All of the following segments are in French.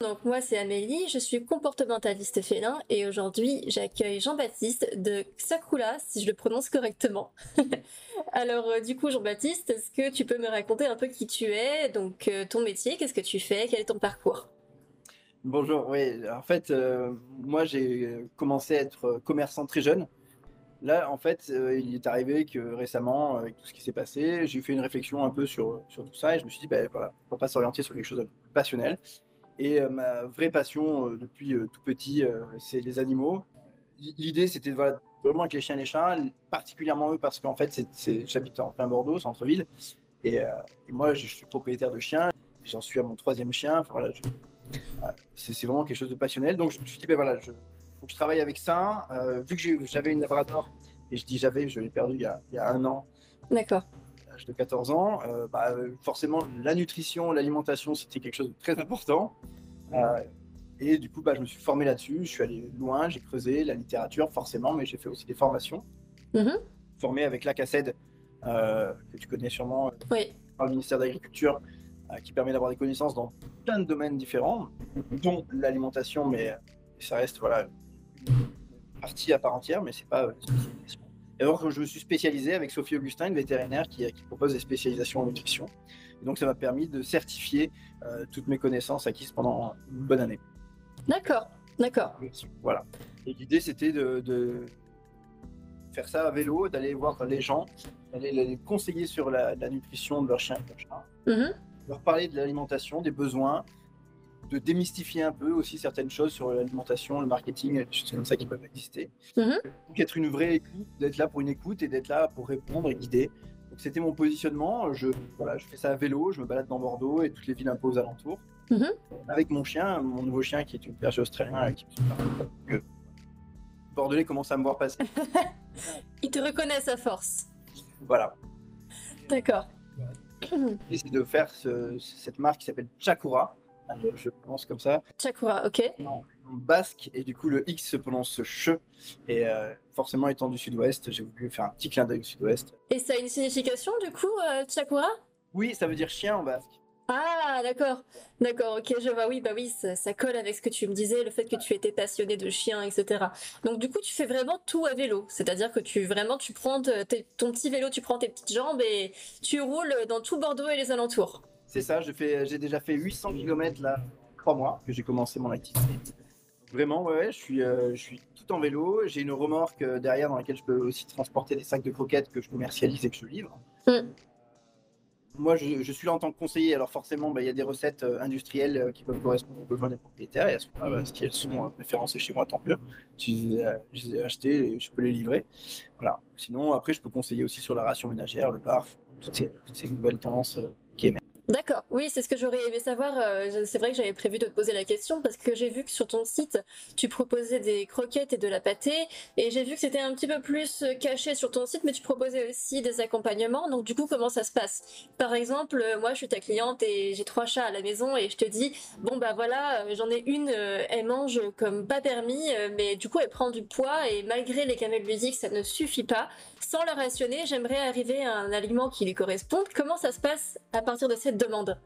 Donc moi c'est Amélie, je suis comportementaliste félin et aujourd'hui j'accueille Jean-Baptiste de Sakula si je le prononce correctement. Alors euh, du coup Jean-Baptiste, est-ce que tu peux me raconter un peu qui tu es, donc euh, ton métier, qu'est-ce que tu fais, quel est ton parcours? Bonjour, oui, en fait euh, moi j'ai commencé à être commerçant très jeune. Là en fait il est arrivé que récemment avec tout ce qui s'est passé, j'ai fait une réflexion un peu sur, sur tout ça et je me suis dit ben voilà, pourquoi pas s'orienter sur quelque chose de passionnel. Et euh, ma vraie passion euh, depuis euh, tout petit, c'est les animaux. L'idée, c'était voilà, vraiment avec les chiens et les chats, particulièrement eux parce qu'en fait, j'habite en plein Bordeaux, centre-ville. Et, moi, je suis propriétaire de chiens. J'en suis à mon troisième chien. c'est vraiment quelque chose de passionnel. Donc, je me suis dit, ben voilà, je, faut que je travaille avec ça. vu que j'avais une labrador, et je dis j'avais, je l'ai perdu il y a un an. D'accord de 14 ans, euh, bah, forcément, la nutrition, l'alimentation, c'était quelque chose de très important. Euh, et du coup, bah, je me suis formé là-dessus. Je suis allé loin, j'ai creusé la littérature, forcément, mais j'ai fait aussi des formations. Mm-hmm. Formé avec l'ACACED, euh, que tu connais sûrement, oui. par le ministère de l'Agriculture, qui permet d'avoir des connaissances dans plein de domaines différents, dont l'alimentation, mais ça reste voilà, une partie à part entière, mais c'est pas et alors, je me suis spécialisé avec Sophie Augustin, une vétérinaire qui, propose des spécialisations en nutrition. Et donc, ça m'a permis de certifier euh, toutes mes connaissances acquises pendant une bonne année. D'accord, d'accord. Voilà. Et l'idée, c'était de, faire ça à vélo, d'aller voir les gens, d'aller les conseiller sur la, nutrition de leur chien et leur mm-hmm. leur parler de l'alimentation, des besoins, de démystifier un peu aussi certaines choses sur l'alimentation, le marketing, choses comme ça qui peuvent exister. Mhm. Donc être une vraie écoute, d'être là pour une écoute et d'être là pour répondre et guider. Donc c'était mon positionnement. Je, voilà, je fais ça à vélo, je me balade dans Bordeaux et toutes les villes un peu aux alentours. Mhm. Avec mon chien, mon nouveau chien qui est une berger australien. Qui me Bordelais commence à me voir passer. Il te reconnaît sa force. Voilà. D'accord. C'est de faire cette marque qui s'appelle Chakura je pense comme ça. Chakura, ok. En basque, et du coup le X se prononce che. Et euh, forcément, étant du sud-ouest, j'ai voulu faire un petit clin d'œil au sud-ouest. Et ça a une signification du coup, euh, Chakura? Oui, ça veut dire chien en basque. Ah, d'accord. D'accord, ok, je vois. Oui, bah oui, ça, colle avec ce que tu me disais, le fait que tu étais passionné de chiens, etc. Donc, du coup, tu fais vraiment tout à vélo. C'est-à-dire que tu vraiment, tu prends ton petit vélo, tu prends tes petites jambes et tu roules dans tout Bordeaux et les alentours. C'est ça, j'ai déjà fait 800 km là, trois mois que j'ai commencé mon activité. Vraiment, ouais, je, suis, euh, je suis tout en vélo. J'ai une remorque euh, derrière dans laquelle je peux aussi transporter des sacs de croquettes que je commercialise et que je livre. Mm. Moi, je, suis là en tant que conseiller. Alors forcément, bah, il y a des recettes euh, industrielles qui peuvent correspondre aux besoins des propriétaires. Et à ce moment-là, bah, si elles sont référencées chez moi, tant mieux. Si je les ai achetées, je peux les livrer. Voilà. Sinon, après, je peux conseiller aussi sur la ration ménagère, le bar, toutes ces, toutes ces nouvelles tendances. D'accord, oui, c'est ce que j'aurais aimé savoir. Euh, c'est vrai que j'avais prévu de te poser la question parce que j'ai vu que sur ton site, tu proposais des croquettes et de la pâtée et j'ai vu que c'était un petit peu plus euh, caché sur ton site, mais tu proposais aussi des accompagnements. Donc du coup, comment ça se passe? Par exemple, euh, moi, je suis ta cliente et j'ai trois chats à la maison et je te dis, bon bah voilà, j'en ai une, elle mange comme pas permis, mais du coup, elle prend du poids et malgré les camels ludiques, ça ne suffit pas. Sans la rationner, j'aimerais arriver à un aliment qui lui corresponde. Comment ça se passe à partir de cette demande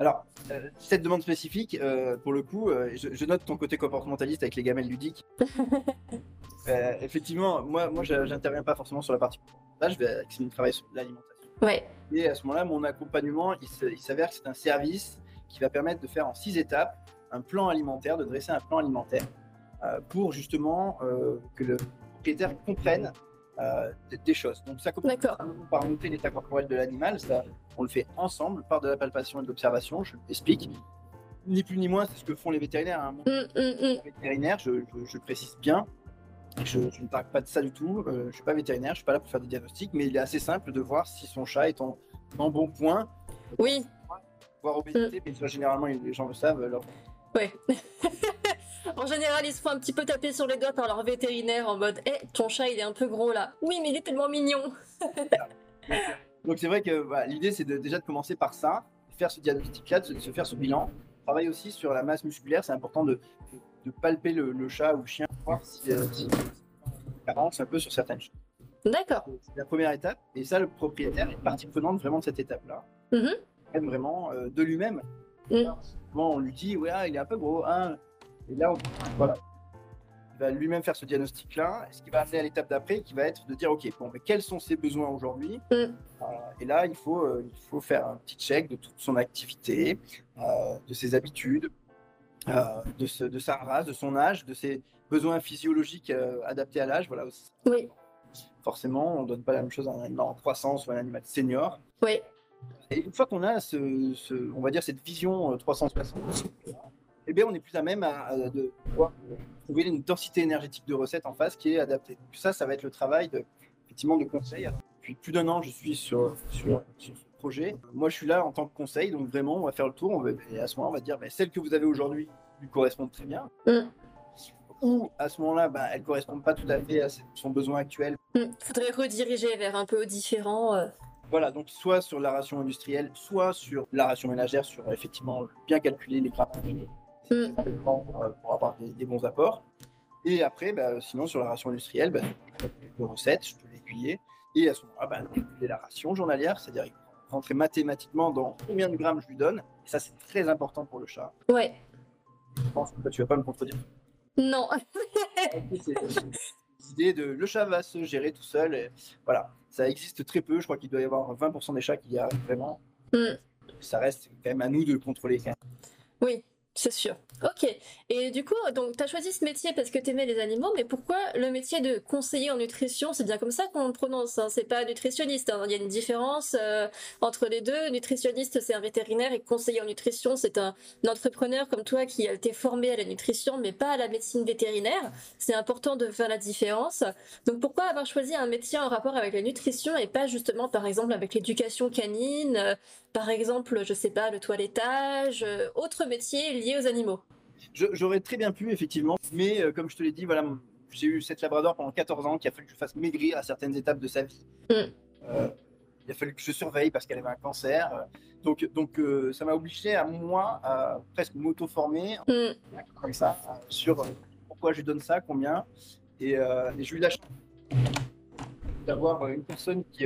alors, euh, cette demande spécifique, euh, pour le coup, euh, je, note ton côté comportementaliste avec les gamelles ludiques. effectivement, moi, moi j'interviens pas forcément sur la partie. Là, je vais travailler sur l'alimentation. Ouais. Et à ce moment-là, mon accompagnement, il s'avère que c'est un service qui va permettre de faire en six étapes un plan alimentaire, de dresser un plan alimentaire pour justement que le propriétaire comprenne euh, des choses. Donc ça commence par noter l'état corporel de l'animal, ça on le fait ensemble par de la palpation et de l'observation, je l'explique. Ni plus ni moins, c'est ce que font les vétérinaires. Hein. Mm, mm, mm. Vétérinaire, je, je, précise bien, je, ne parle pas de ça du tout. Euh, je ne suis pas vétérinaire, je suis pas là pour faire des diagnostics, mais il est assez simple de voir si son chat est en, bon point. Oui. Voir obésité, mais généralement les gens le savent. Alors... Ouais. En général, ils se font un petit peu taper sur les doigts par leur vétérinaire en mode Eh, ton chat il est un peu gros là. Oui, mais il est tellement mignon. Donc c'est vrai que bah, l'idée c'est déjà de commencer par ça, faire ce diagnostic-là, de se faire ce bilan. Travailler aussi sur la masse musculaire, c'est important de, palper le, chat ou le chien voir si, euh, avance un peu sur certaines choses. D'accord. C'est la première étape, et ça, le propriétaire est partie prenante vraiment de cette étape-là. Mm -hmm. Vraiment euh, de lui-même Mm. Souvent, on lui dit, ouais, ah, il est un peu gros. Hein. Et là, on... voilà. Il va lui-même faire ce diagnostic-là, ce qui va amener à l'étape d'après, qui va être de dire, ok, bon, mais quels sont ses besoins aujourd'hui Mm. Euh, Et là, il faut, euh, il faut faire un petit check de toute son activité, euh, de ses habitudes, de, ce- de sa race, de son âge, de ses besoins physiologiques adaptés à l'âge. Voilà. Oui, Forcément, on ne donne pas la même chose à un animal en croissance ou à un animal senior. oui, Et une fois qu'on a ce, ce- on va dire cette vision euh, 360, eh bien, on est plus à même à, à- de trouver une densité énergétique de recettes en face qui est adaptée. Donc ça, ça va être le travail de, effectivement de conseil. Alors, depuis plus d'un an, je suis sur, sur, sur ce projet. Moi, je suis là en tant que conseil, donc vraiment, on va faire le tour. On va, et à ce moment, on va dire, ben, celle que vous avez aujourd'hui lui correspond très bien. Mm. Ou à ce moment-là, ben, elle ne correspond pas tout à fait à son besoin actuel. Mm. Faudrait rediriger vers un peu différent. euh. Voilà, donc soit sur la ration industrielle, soit sur la ration ménagère, sur effectivement bien calculer les grappes Mm. pour, pour avoir des, des bons apports. Et après, bah, sinon sur la ration industrielle, bah, de recettes, je peux l'aiguiller. Et à ce moment-là, bah, la ration journalière, c'est-à-dire rentrer mathématiquement dans combien de grammes je lui donne. Et ça, c'est très important pour le chat. Ouais. Je pense que tu vas pas me contredire. Non. L'idée de le chat va se gérer tout seul. Et voilà, ça existe très peu. Je crois qu'il doit y avoir 20% des chats qui y arrivent vraiment. Mm. Ça reste quand même à nous de le contrôler. Oui, c'est sûr. Ok. Et du coup, donc, tu as choisi ce métier parce que tu aimais les animaux, mais pourquoi le métier de conseiller en nutrition C'est bien comme ça qu'on le prononce, hein, c'est pas nutritionniste. hein. Il y a une différence euh, entre les deux. Nutritionniste, c'est un vétérinaire et conseiller en nutrition, c'est un, entrepreneur comme toi qui a été formé à la nutrition, mais pas à la médecine vétérinaire. C'est important de faire la différence. Donc, pourquoi avoir choisi un métier en rapport avec la nutrition et pas justement, par exemple, avec l'éducation canine euh, par exemple, je sais pas, le toilettage, euh, autre métier lié aux animaux? Je- J'aurais très bien pu, effectivement, mais euh, comme je te l'ai dit, voilà, j'ai eu cette labrador pendant 14 ans qui a fallu que je fasse maigrir à certaines étapes de sa vie. Mm. Euh, il a fallu que je surveille parce qu'elle avait un cancer. Euh, Donc, donc euh, ça m'a obligé à moi à presque m'auto-former Hmm, comme ça sur pourquoi je lui donne ça, combien. Et, et j'ai eu la chance d'avoir une personne qui,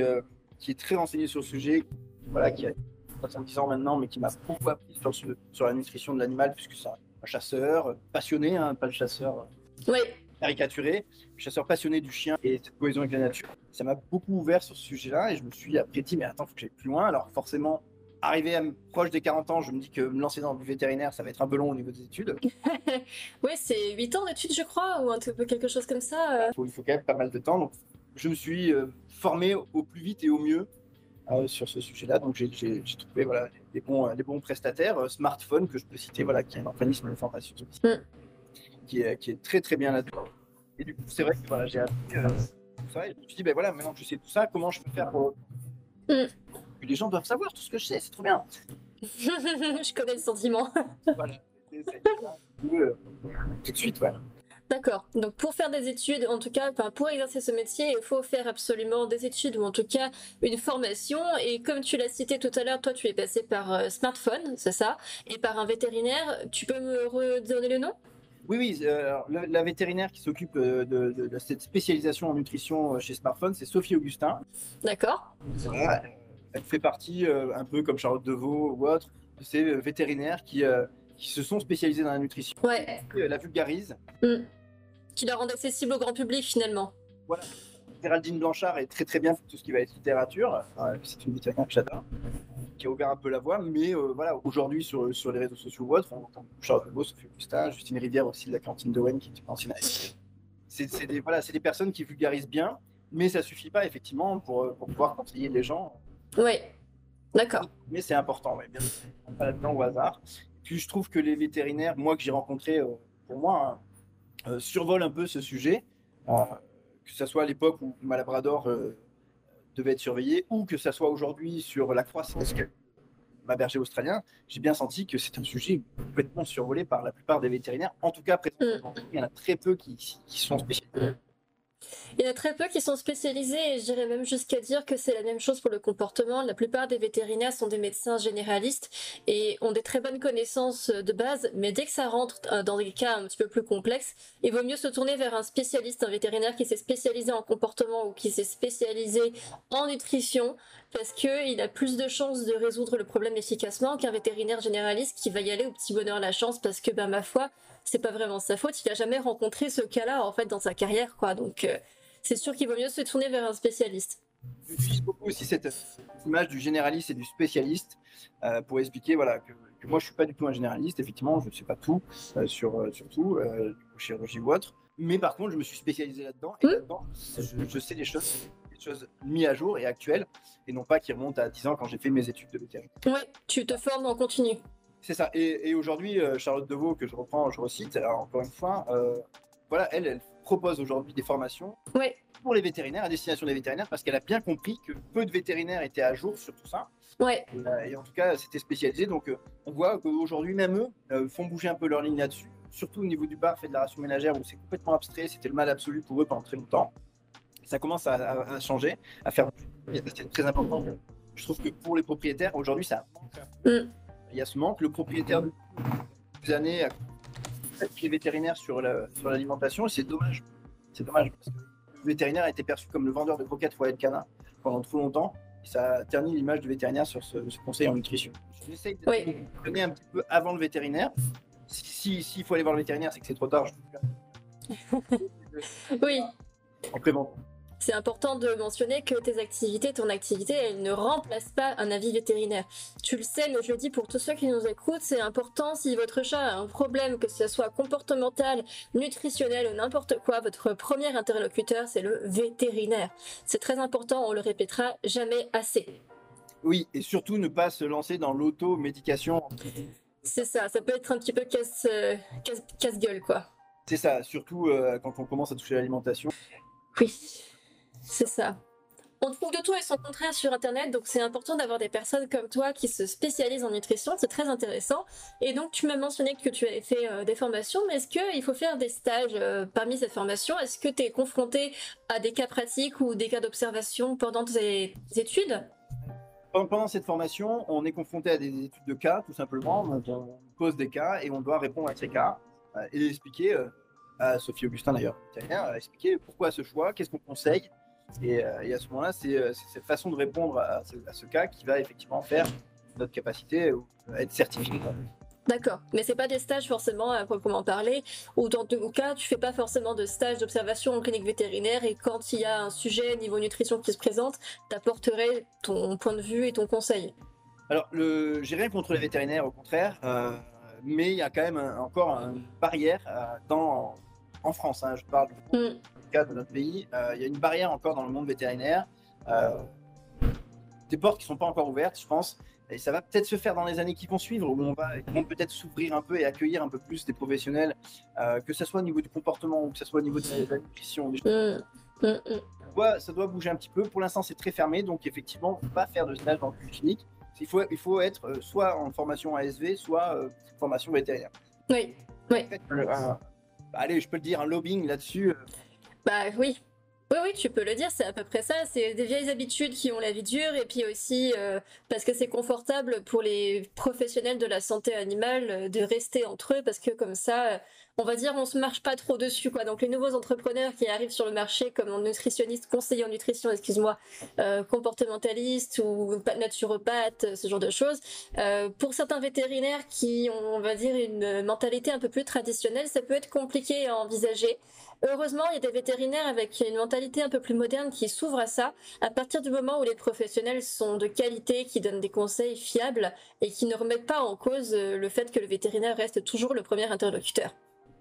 qui est très renseignée sur le sujet, voilà, qui a 70 ans maintenant, mais qui m'a beaucoup appris sur, ce- sur la nutrition de l'animal, puisque c'est un chasseur euh, passionné, hein, pas le chasseur Oui, caricaturé, chasseur passionné du chien et cette cohésion avec la nature. Ça m'a beaucoup ouvert sur ce sujet-là et je me suis après dit, mais attends, faut que j'aille plus loin. Alors forcément, arrivé à proche des 40 ans, je me dis que me lancer dans le vétérinaire, ça va être un peu long au niveau des études. oui, c'est 8 ans d'études, je crois, ou un peu quelque chose comme ça. euh. Il faut, il faut quand même pas mal de temps. Donc, je me suis euh, formé au plus vite et au mieux euh, sur ce sujet-là. Donc, j'ai trouvé voilà, les, bons, euh, les bons prestataires. Euh, Smartphone, que je peux citer, voilà, qui est un organisme de formation Mm. qui, est, qui est très très bien là-dedans. Et du coup, c'est vrai que voilà, j'ai appris euh, tout ça. Et je me suis dit, ben voilà, maintenant que je sais tout ça, comment je peux faire pour. Mm. Les gens doivent savoir tout ce que je sais, c'est trop bien. je connais le sentiment. Voilà. C'est- euh, tout de suite, voilà. D'accord. Donc pour faire des études, en tout cas, pour exercer ce métier, il faut faire absolument des études ou en tout cas une formation. Et comme tu l'as cité tout à l'heure, toi tu es passé par euh, smartphone, c'est ça, et par un vétérinaire. Tu peux me redonner le nom? Oui, oui, euh, la, la vétérinaire qui s'occupe euh, de, de- de cette spécialisation en nutrition euh, chez Smartphone, c'est Sophie Augustin. D'accord. Voilà, elle fait partie, euh, un peu comme Charlotte Deveau ou autre, de ces vétérinaires qui, euh, qui se sont spécialisés dans la nutrition. Ouais. La vulgarise. Qui la rend accessible au grand public finalement. Géraldine Blanchard est très très bien pour tout ce qui va être littérature. Euh, c'est une vétérinaire que j'adore, qui a ouvert un peu la voie. Mais euh, voilà, aujourd'hui sur, sur les réseaux sociaux ou autres, on entend Charlotte Deveau, Sophie Augustin, Justine Rivière aussi de la cantine de Wen, qui est ancienne c'est des, voilà, des personnes qui vulgarisent bien, mais ça suffit pas effectivement pour, pour pouvoir conseiller les gens. Ouais. D'accord. Mais c'est important, ouais, bien sûr. Pas là-dedans au hasard. Puis je trouve que les vétérinaires, moi que j'ai rencontrés, euh, pour moi, hein, euh, survolent un peu ce sujet, euh, que ce soit à l'époque où ma Labrador euh, devait être surveillée, ou que ce soit aujourd'hui sur la croissance que ma berger australien, j'ai bien senti que c'est un sujet complètement survolé par la plupart des vétérinaires. En tout cas, présentement, il y en a très peu qui, qui sont spécialisés. Il y en a très peu qui sont spécialisés et j'irais même jusqu'à dire que c'est la même chose pour le comportement. La plupart des vétérinaires sont des médecins généralistes et ont des très bonnes connaissances de base, mais dès que ça rentre euh, dans des cas un petit peu plus complexes, il vaut mieux se tourner vers un spécialiste, un vétérinaire qui s'est spécialisé en comportement ou qui s'est spécialisé en nutrition parce qu'il a plus de chances de résoudre le problème efficacement qu'un vétérinaire généraliste qui va y aller au petit bonheur la chance parce que, ben, ma foi, c'est pas vraiment sa faute, il a jamais rencontré ce cas-là, en fait, dans sa carrière, quoi. Donc, euh, c'est sûr qu'il vaut mieux se tourner vers un spécialiste. J'utilise beaucoup aussi cette image du généraliste et du spécialiste euh, pour expliquer voilà, que, moi je suis pas du tout un généraliste, effectivement, je ne sais pas tout euh, sur, euh, sur tout, chirurgie ou autre, mais par contre je me suis spécialisé là-dedans et mmh. là-dedans je, sais des choses, des choses mises à jour et actuelles et non pas qui remontent à 10 ans quand j'ai fait mes études de vétérinaire. Oui, tu te formes en continu. C'est ça. Et, aujourd'hui, Charlotte Deveau, que je reprends, je recite, encore une fois, voilà, elle, elle propose aujourd'hui des formations pour les vétérinaires, à destination des vétérinaires, parce qu'elle a bien compris que peu de vétérinaires étaient à jour sur tout ça. Ouais. Euh, et, en tout cas, c'était spécialisé. Donc, euh, on voit qu'aujourd'hui, même eux euh, font bouger un peu leur ligne là-dessus, surtout au niveau du bar fait de la ration ménagère, où c'est complètement abstrait. C'était le mal absolu pour eux pendant très longtemps. ça commence à, changer, à faire. C'est très important. Je trouve que pour les propriétaires, aujourd'hui, ça mm. Il y a ce manque. Le propriétaire, des années, pied vétérinaire sur l'alimentation, sur c'est dommage. C'est dommage parce que le vétérinaire a été perçu comme le vendeur de croquettes foyer de canin pendant trop longtemps. Et ça a terni l'image du vétérinaire sur ce, conseil en nutrition. J'essaye de oui. donner un petit peu avant le vétérinaire. S'il si, faut aller voir le vétérinaire, c'est que c'est trop tard. oui. En prévention c'est important de mentionner que tes activités, ton activité, elle ne remplace pas un avis vétérinaire. Tu le sais, mais je le dis pour tous ceux qui nous écoutent, c'est important si votre chat a un problème, que ce soit comportemental, nutritionnel ou n'importe quoi, votre premier interlocuteur, c'est le vétérinaire. C'est très important, on le répétera jamais assez. Oui, et surtout ne pas se lancer dans l'auto-médication. C'est ça, ça peut être un petit peu casse-gueule, casse, quoi. C'est ça, surtout euh, quand on commence à toucher l'alimentation. Oui. C'est ça. On trouve de tout et son contraire sur Internet, donc c'est important d'avoir des personnes comme toi qui se spécialisent en nutrition, c'est très intéressant. Et donc tu m'as mentionné que tu avais fait euh, des formations, mais est-ce qu'il faut faire des stages euh, parmi cette formation Est-ce que tu es confronté à des cas pratiques ou des cas d'observation pendant tes études? Pendant cette formation, on est confronté à des études de cas, tout simplement. on pose des cas et on doit répondre à ces cas euh, et expliquer, à Sophie Augustin d'ailleurs, expliquer pourquoi ce choix, qu'est-ce qu'on conseille, euh, et, à ce moment-là, euh, c'est cette façon de répondre à ce, cas qui va effectivement faire notre capacité à être certifié. D'accord, mais c'est pas des stages forcément à proprement parler, ou dans tout cas, tu fais pas forcément de stage d'observation en clinique vétérinaire et quand il y a un sujet niveau nutrition qui se présente, t'apporterais ton point de vue et ton conseil? Alors, le... j'ai rien contre les vétérinaires, au contraire, euh, mais il y a quand même encore une barrière dans, en France. Hein, je parle mm. Cas de notre pays. Il y a une barrière encore dans le monde vétérinaire. des portes qui sont pas encore ouvertes, je pense. Et ça va peut-être se faire dans les années qui vont suivre, où on va peut-être s'ouvrir un peu et accueillir un peu plus des professionnels, euh, que ce soit au niveau du comportement ou que ce soit au niveau de la nutrition. Ça doit bouger un petit peu. Pour l'instant, c'est très fermé, donc effectivement, on ne pas faire de stage dans le clinique. Il faut, il faut être euh, soit en formation ASV, soit euh, formation vétérinaire. Oui, oui. allez, je peux le dire, un lobbying là-dessus. Bah oui, oui, oui, tu peux le dire, c'est à peu près ça. C'est des vieilles habitudes qui ont la vie dure et puis aussi euh, parce que c'est confortable pour les professionnels de la santé animale euh, de rester entre eux parce que comme ça, euh, on va dire, on se marche pas trop dessus, quoi. Donc les nouveaux entrepreneurs qui arrivent sur le marché comme un nutritionniste, conseiller en nutrition, excuse-moi, comportementaliste ou naturopathe, ce genre de choses. pour certains vétérinaires qui ont, on va dire, une mentalité un peu plus traditionnelle, ça peut être compliqué à envisager. Heureusement, il y a des vétérinaires avec une mentalité un peu plus moderne qui s'ouvrent à ça, à partir du moment où les professionnels sont de qualité, qui donnent des conseils fiables et qui ne remettent pas en cause euh, le fait que le vétérinaire reste toujours le premier interlocuteur.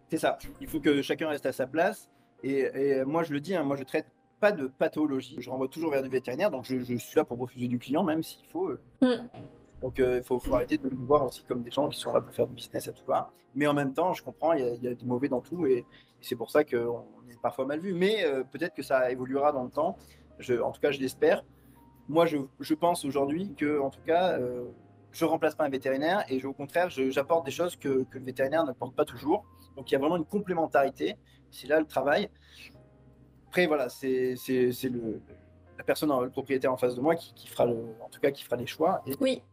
C'est ça, il faut que chacun reste à sa place. Et, moi, je le dis, hein, moi, je traite pas de pathologie. Je renvoie toujours vers du vétérinaire, donc je, suis là pour refuser du client, même s'il faut. Euh. Mm. Donc euh, il faut, arrêter de nous voir aussi comme des gens qui sont là pour faire du business à tout va. Mais en même temps, je comprends, il y, a, des mauvais dans tout et, c'est pour ça qu'on est parfois mal vu. Mais euh, peut-être que ça évoluera dans le temps. Je, en tout cas, je l'espère. Moi, je, je pense aujourd'hui que, en tout cas, euh, je remplace pas un vétérinaire et au contraire, j'apporte des choses que, que le vétérinaire n'apporte pas toujours. Donc il y a vraiment une complémentarité. C'est là le travail après, voilà, c'est le, la personne, le propriétaire en face de moi qui, qui, fera, le, en tout cas, qui fera les choix. Et, oui.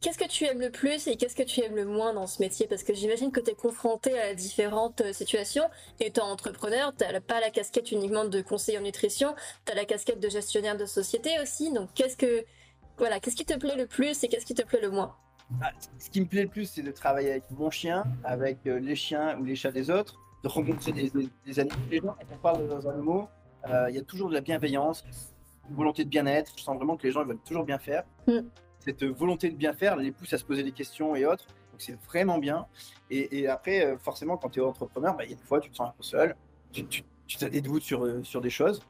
Qu'est-ce que tu aimes le plus et qu'est-ce que tu aimes le moins dans ce métier? Parce que j'imagine que tu es confronté à différentes euh, situations. Étant entrepreneur, tu n'as pas la casquette uniquement de conseiller en nutrition, tu as la casquette de gestionnaire de société aussi. Donc, qu'est-ce que voilà, qu'est-ce qui te plaît le plus et qu'est-ce qui te plaît le moins? Bah, Ce qui me plaît le plus, c'est de travailler avec mon chien, avec euh, les chiens ou les chats des autres, de rencontrer des, des, animaux. Les gens, quand on parle de animaux, euh, il y a toujours de la bienveillance, une volonté de bien-être. Je sens vraiment que les gens veulent toujours bien faire. Mm. Cette volonté de bien faire les pousse à se poser des questions et autres. Donc c'est vraiment bien. Et, après, euh, forcément, quand tu es entrepreneur, bah, il y a des fois, tu te sens un peu seul. Tu, tu, tu as des doutes sur, sur des choses.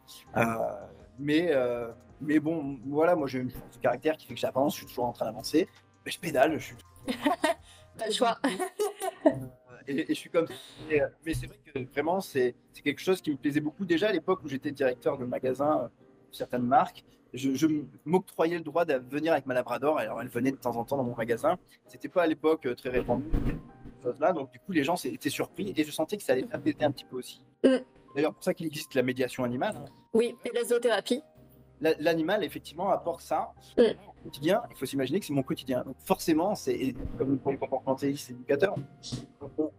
mais mais bon, voilà, moi j'ai une force de caractère qui fait que j'avance, je suis toujours en train d'avancer. Mais je pédale, je suis. Pas le choix. et, je suis comme ça. Euh, mais c'est vrai que vraiment, c'est quelque chose qui me plaisait beaucoup. Déjà à l'époque où j'étais directeur de magasin, euh, certaines marques, je, je m'octroyais le droit de venir avec ma Labrador. Alors elle venait de temps en temps dans mon magasin. C'était pas à l'époque euh, très répandu, là. Donc du coup, les gens étaient surpris et je sentais que ça allait faire un petit peu aussi. Mm. D'ailleurs, pour ça qu'il existe la médiation animale. Oui, et la zoothérapie l'animal effectivement apporte ça au quotidien. Il faut s'imaginer que c'est mon quotidien. Donc forcément, c'est comme pour le comportementaliste éducateur,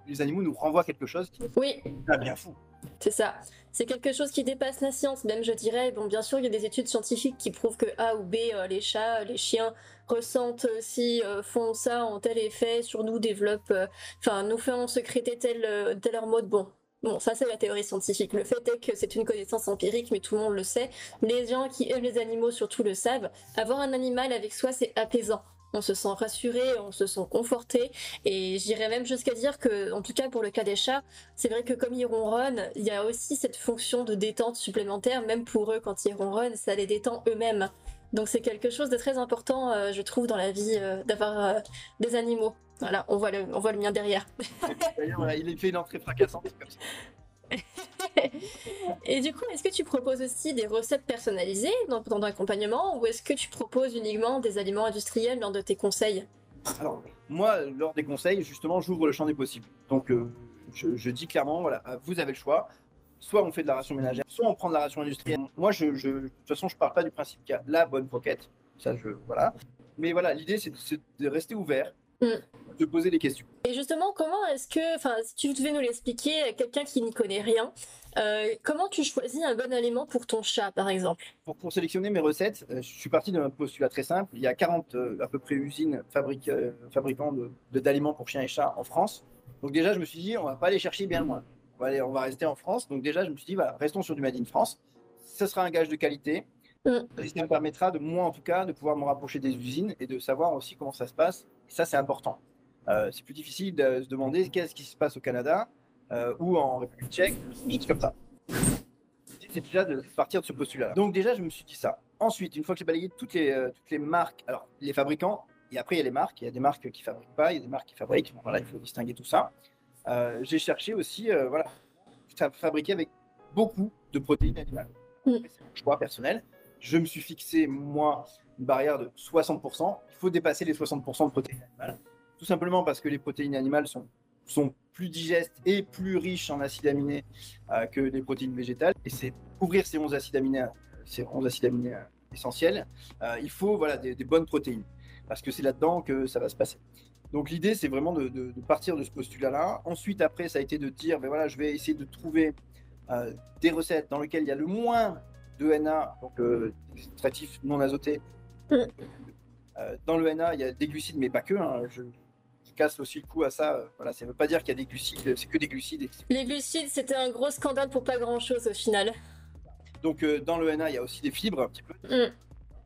les animaux nous renvoient quelque chose qui oui. est bien fou. C'est ça. C'est quelque chose qui dépasse la science, même je dirais. Bon, bien sûr, il y a des études scientifiques qui prouvent que A ou B, euh, les chats, les chiens ressentent si euh, font ça, ont tel effet sur nous, développent, euh, enfin, nous font secréter tel, tel mode. Bon, Bon, ça c'est la théorie scientifique. Le fait est que c'est une connaissance empirique, mais tout le monde le sait. Les gens qui aiment les animaux surtout le savent. Avoir un animal avec soi, c'est apaisant. On se sent rassuré, on se sent conforté, et j'irais même jusqu'à dire que, en tout cas pour le cas des chats, c'est vrai que comme ils ronronnent, il y a aussi cette fonction de détente supplémentaire, même pour eux quand ils ronronnent, ça les détend eux-mêmes. Donc c'est quelque chose de très important, euh, je trouve, dans la vie euh, d'avoir euh, des animaux. Voilà, on voit le, on voit le mien derrière. D'ailleurs, il fait une entrée fracassante comme ça. Et du coup, est-ce que tu proposes aussi des recettes personnalisées dans, ton accompagnement ou est-ce que tu proposes uniquement des aliments industriels lors de tes conseils? Alors, moi, lors des conseils, justement, j'ouvre le champ des possibles. Donc, euh, je, dis clairement, voilà, vous avez le choix. Soit on fait de la ration ménagère, soit on prend de la ration industrielle. Moi, je, je de toute façon, je pars pas du principe qu'il y a la bonne croquette. Ça, je, voilà. Mais voilà, l'idée, c'est de, rester ouvert, Mm. de poser des questions. Et justement, comment est-ce que, enfin, si tu devais nous l'expliquer, quelqu'un qui n'y connaît rien, euh, comment tu choisis un bon aliment pour ton chat, par exemple? Pour, pour, sélectionner mes recettes, euh, je suis parti d'un postulat très simple. Il y a 40 euh, à peu près usines fabrique, fabricants d'aliments de, pour chiens et chats en France. Donc déjà, je me suis dit, on va pas aller chercher bien loin. On va, aller, on va rester en France. Donc déjà, je me suis dit, voilà, restons sur du Made in France. Ce sera un gage de qualité. Mm. Ça me permettra de moi, en tout cas, de pouvoir me rapprocher des usines et de savoir aussi comment ça se passe. Et ça, c'est important. Euh, c'est plus difficile de se demander qu'est-ce qui se passe au Canada euh, ou en République tchèque, juste comme ça. C'est déjà de partir de ce postulat. Donc déjà, je me suis dit ça. Ensuite, une fois que j'ai balayé toutes les, euh, toutes les marques, alors les fabricants, et après il y a les marques, il y a des marques qui fabriquent pas, il y a des marques qui fabriquent. Voilà, il faut distinguer tout ça. j'ai cherché aussi, voilà, fabriquer avec beaucoup de protéines animales. Mm. C'est mon choix personnel je me suis fixé, moi, barrière de 60%. Il faut dépasser les 60% de protéines animales. Tout simplement parce que les protéines animales sont, sont plus digestes et plus riches en acides aminés euh, que les protéines végétales. Et c'est couvrir ces 11 acides aminés, ces 11 acides aminés euh, essentiels. Euh, il faut voilà, des, bonnes protéines parce que c'est là-dedans que ça va se passer. Donc l'idée, c'est vraiment de, partir de ce postulat-là. Ensuite, après, ça a été de dire, ben voilà, je vais essayer de trouver des recettes dans lesquelles il y a le moins de NA, donc euh, extractif non azoté. Mm. Euh, dans le NA, il y a des glucides, mais pas que. Hein. Je, casse aussi le coup à ça. Voilà, ça ne veut pas dire qu'il y a des glucides, c'est que des glucides. Les glucides, c'était un gros scandale pour pas grand-chose au final. Donc euh, dans le NA, il y a aussi des fibres un petit peu. Mm.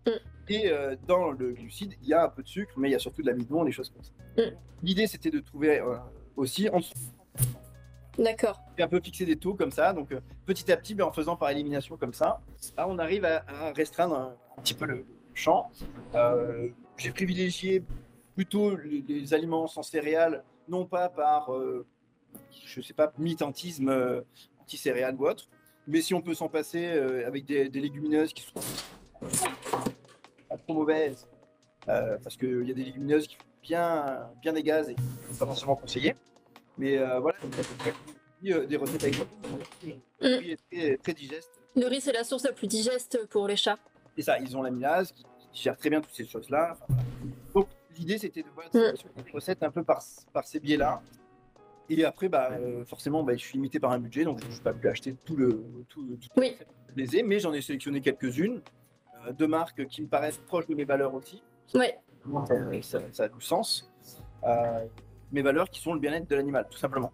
Mm. Et dans le glucide, il y a un peu de sucre, mais il y a surtout de l'amidon, des choses comme ça. L'idée, c'était de trouver aussi en dessous D'accord. un peu fixer des taux comme ça. Donc euh, petit à petit, ben, en faisant par élimination comme ça, là, on arrive à, restreindre un, petit peu le champ. Euh, j'ai privilégié plutôt les, aliments sans céréales, non pas par, euh, je sais pas, militantisme anti-céréales ou autre, mais si on peut s'en passer avec des, légumineuses qui sont pas trop mauvaises, parce qu'il y a des légumineuses qui font bien, bien des gaz et pas forcément conseillées. Mais euh, voilà, euh, des recettes avec Mm. Est très, très digeste. Le riz, c'est la source la plus digeste pour les chats. Et ça, ils ont l'amylase qui, qui gère très bien toutes ces choses-là. Enfin, voilà. Donc l'idée c'était de voir Mm. sur des recettes un peu par, par ces biais-là. Et après, bah, euh, forcément, bah, je suis limité par un budget, donc je n'ai pas pu acheter tout le, tout, les Oui. les mais j'en ai sélectionné quelques-unes, euh, de marques qui me paraissent proches de mes valeurs aussi. Ouais, Ça, ça- ça a du sens. Euh, mes valeurs qui sont le bien-être de l'animal, tout simplement.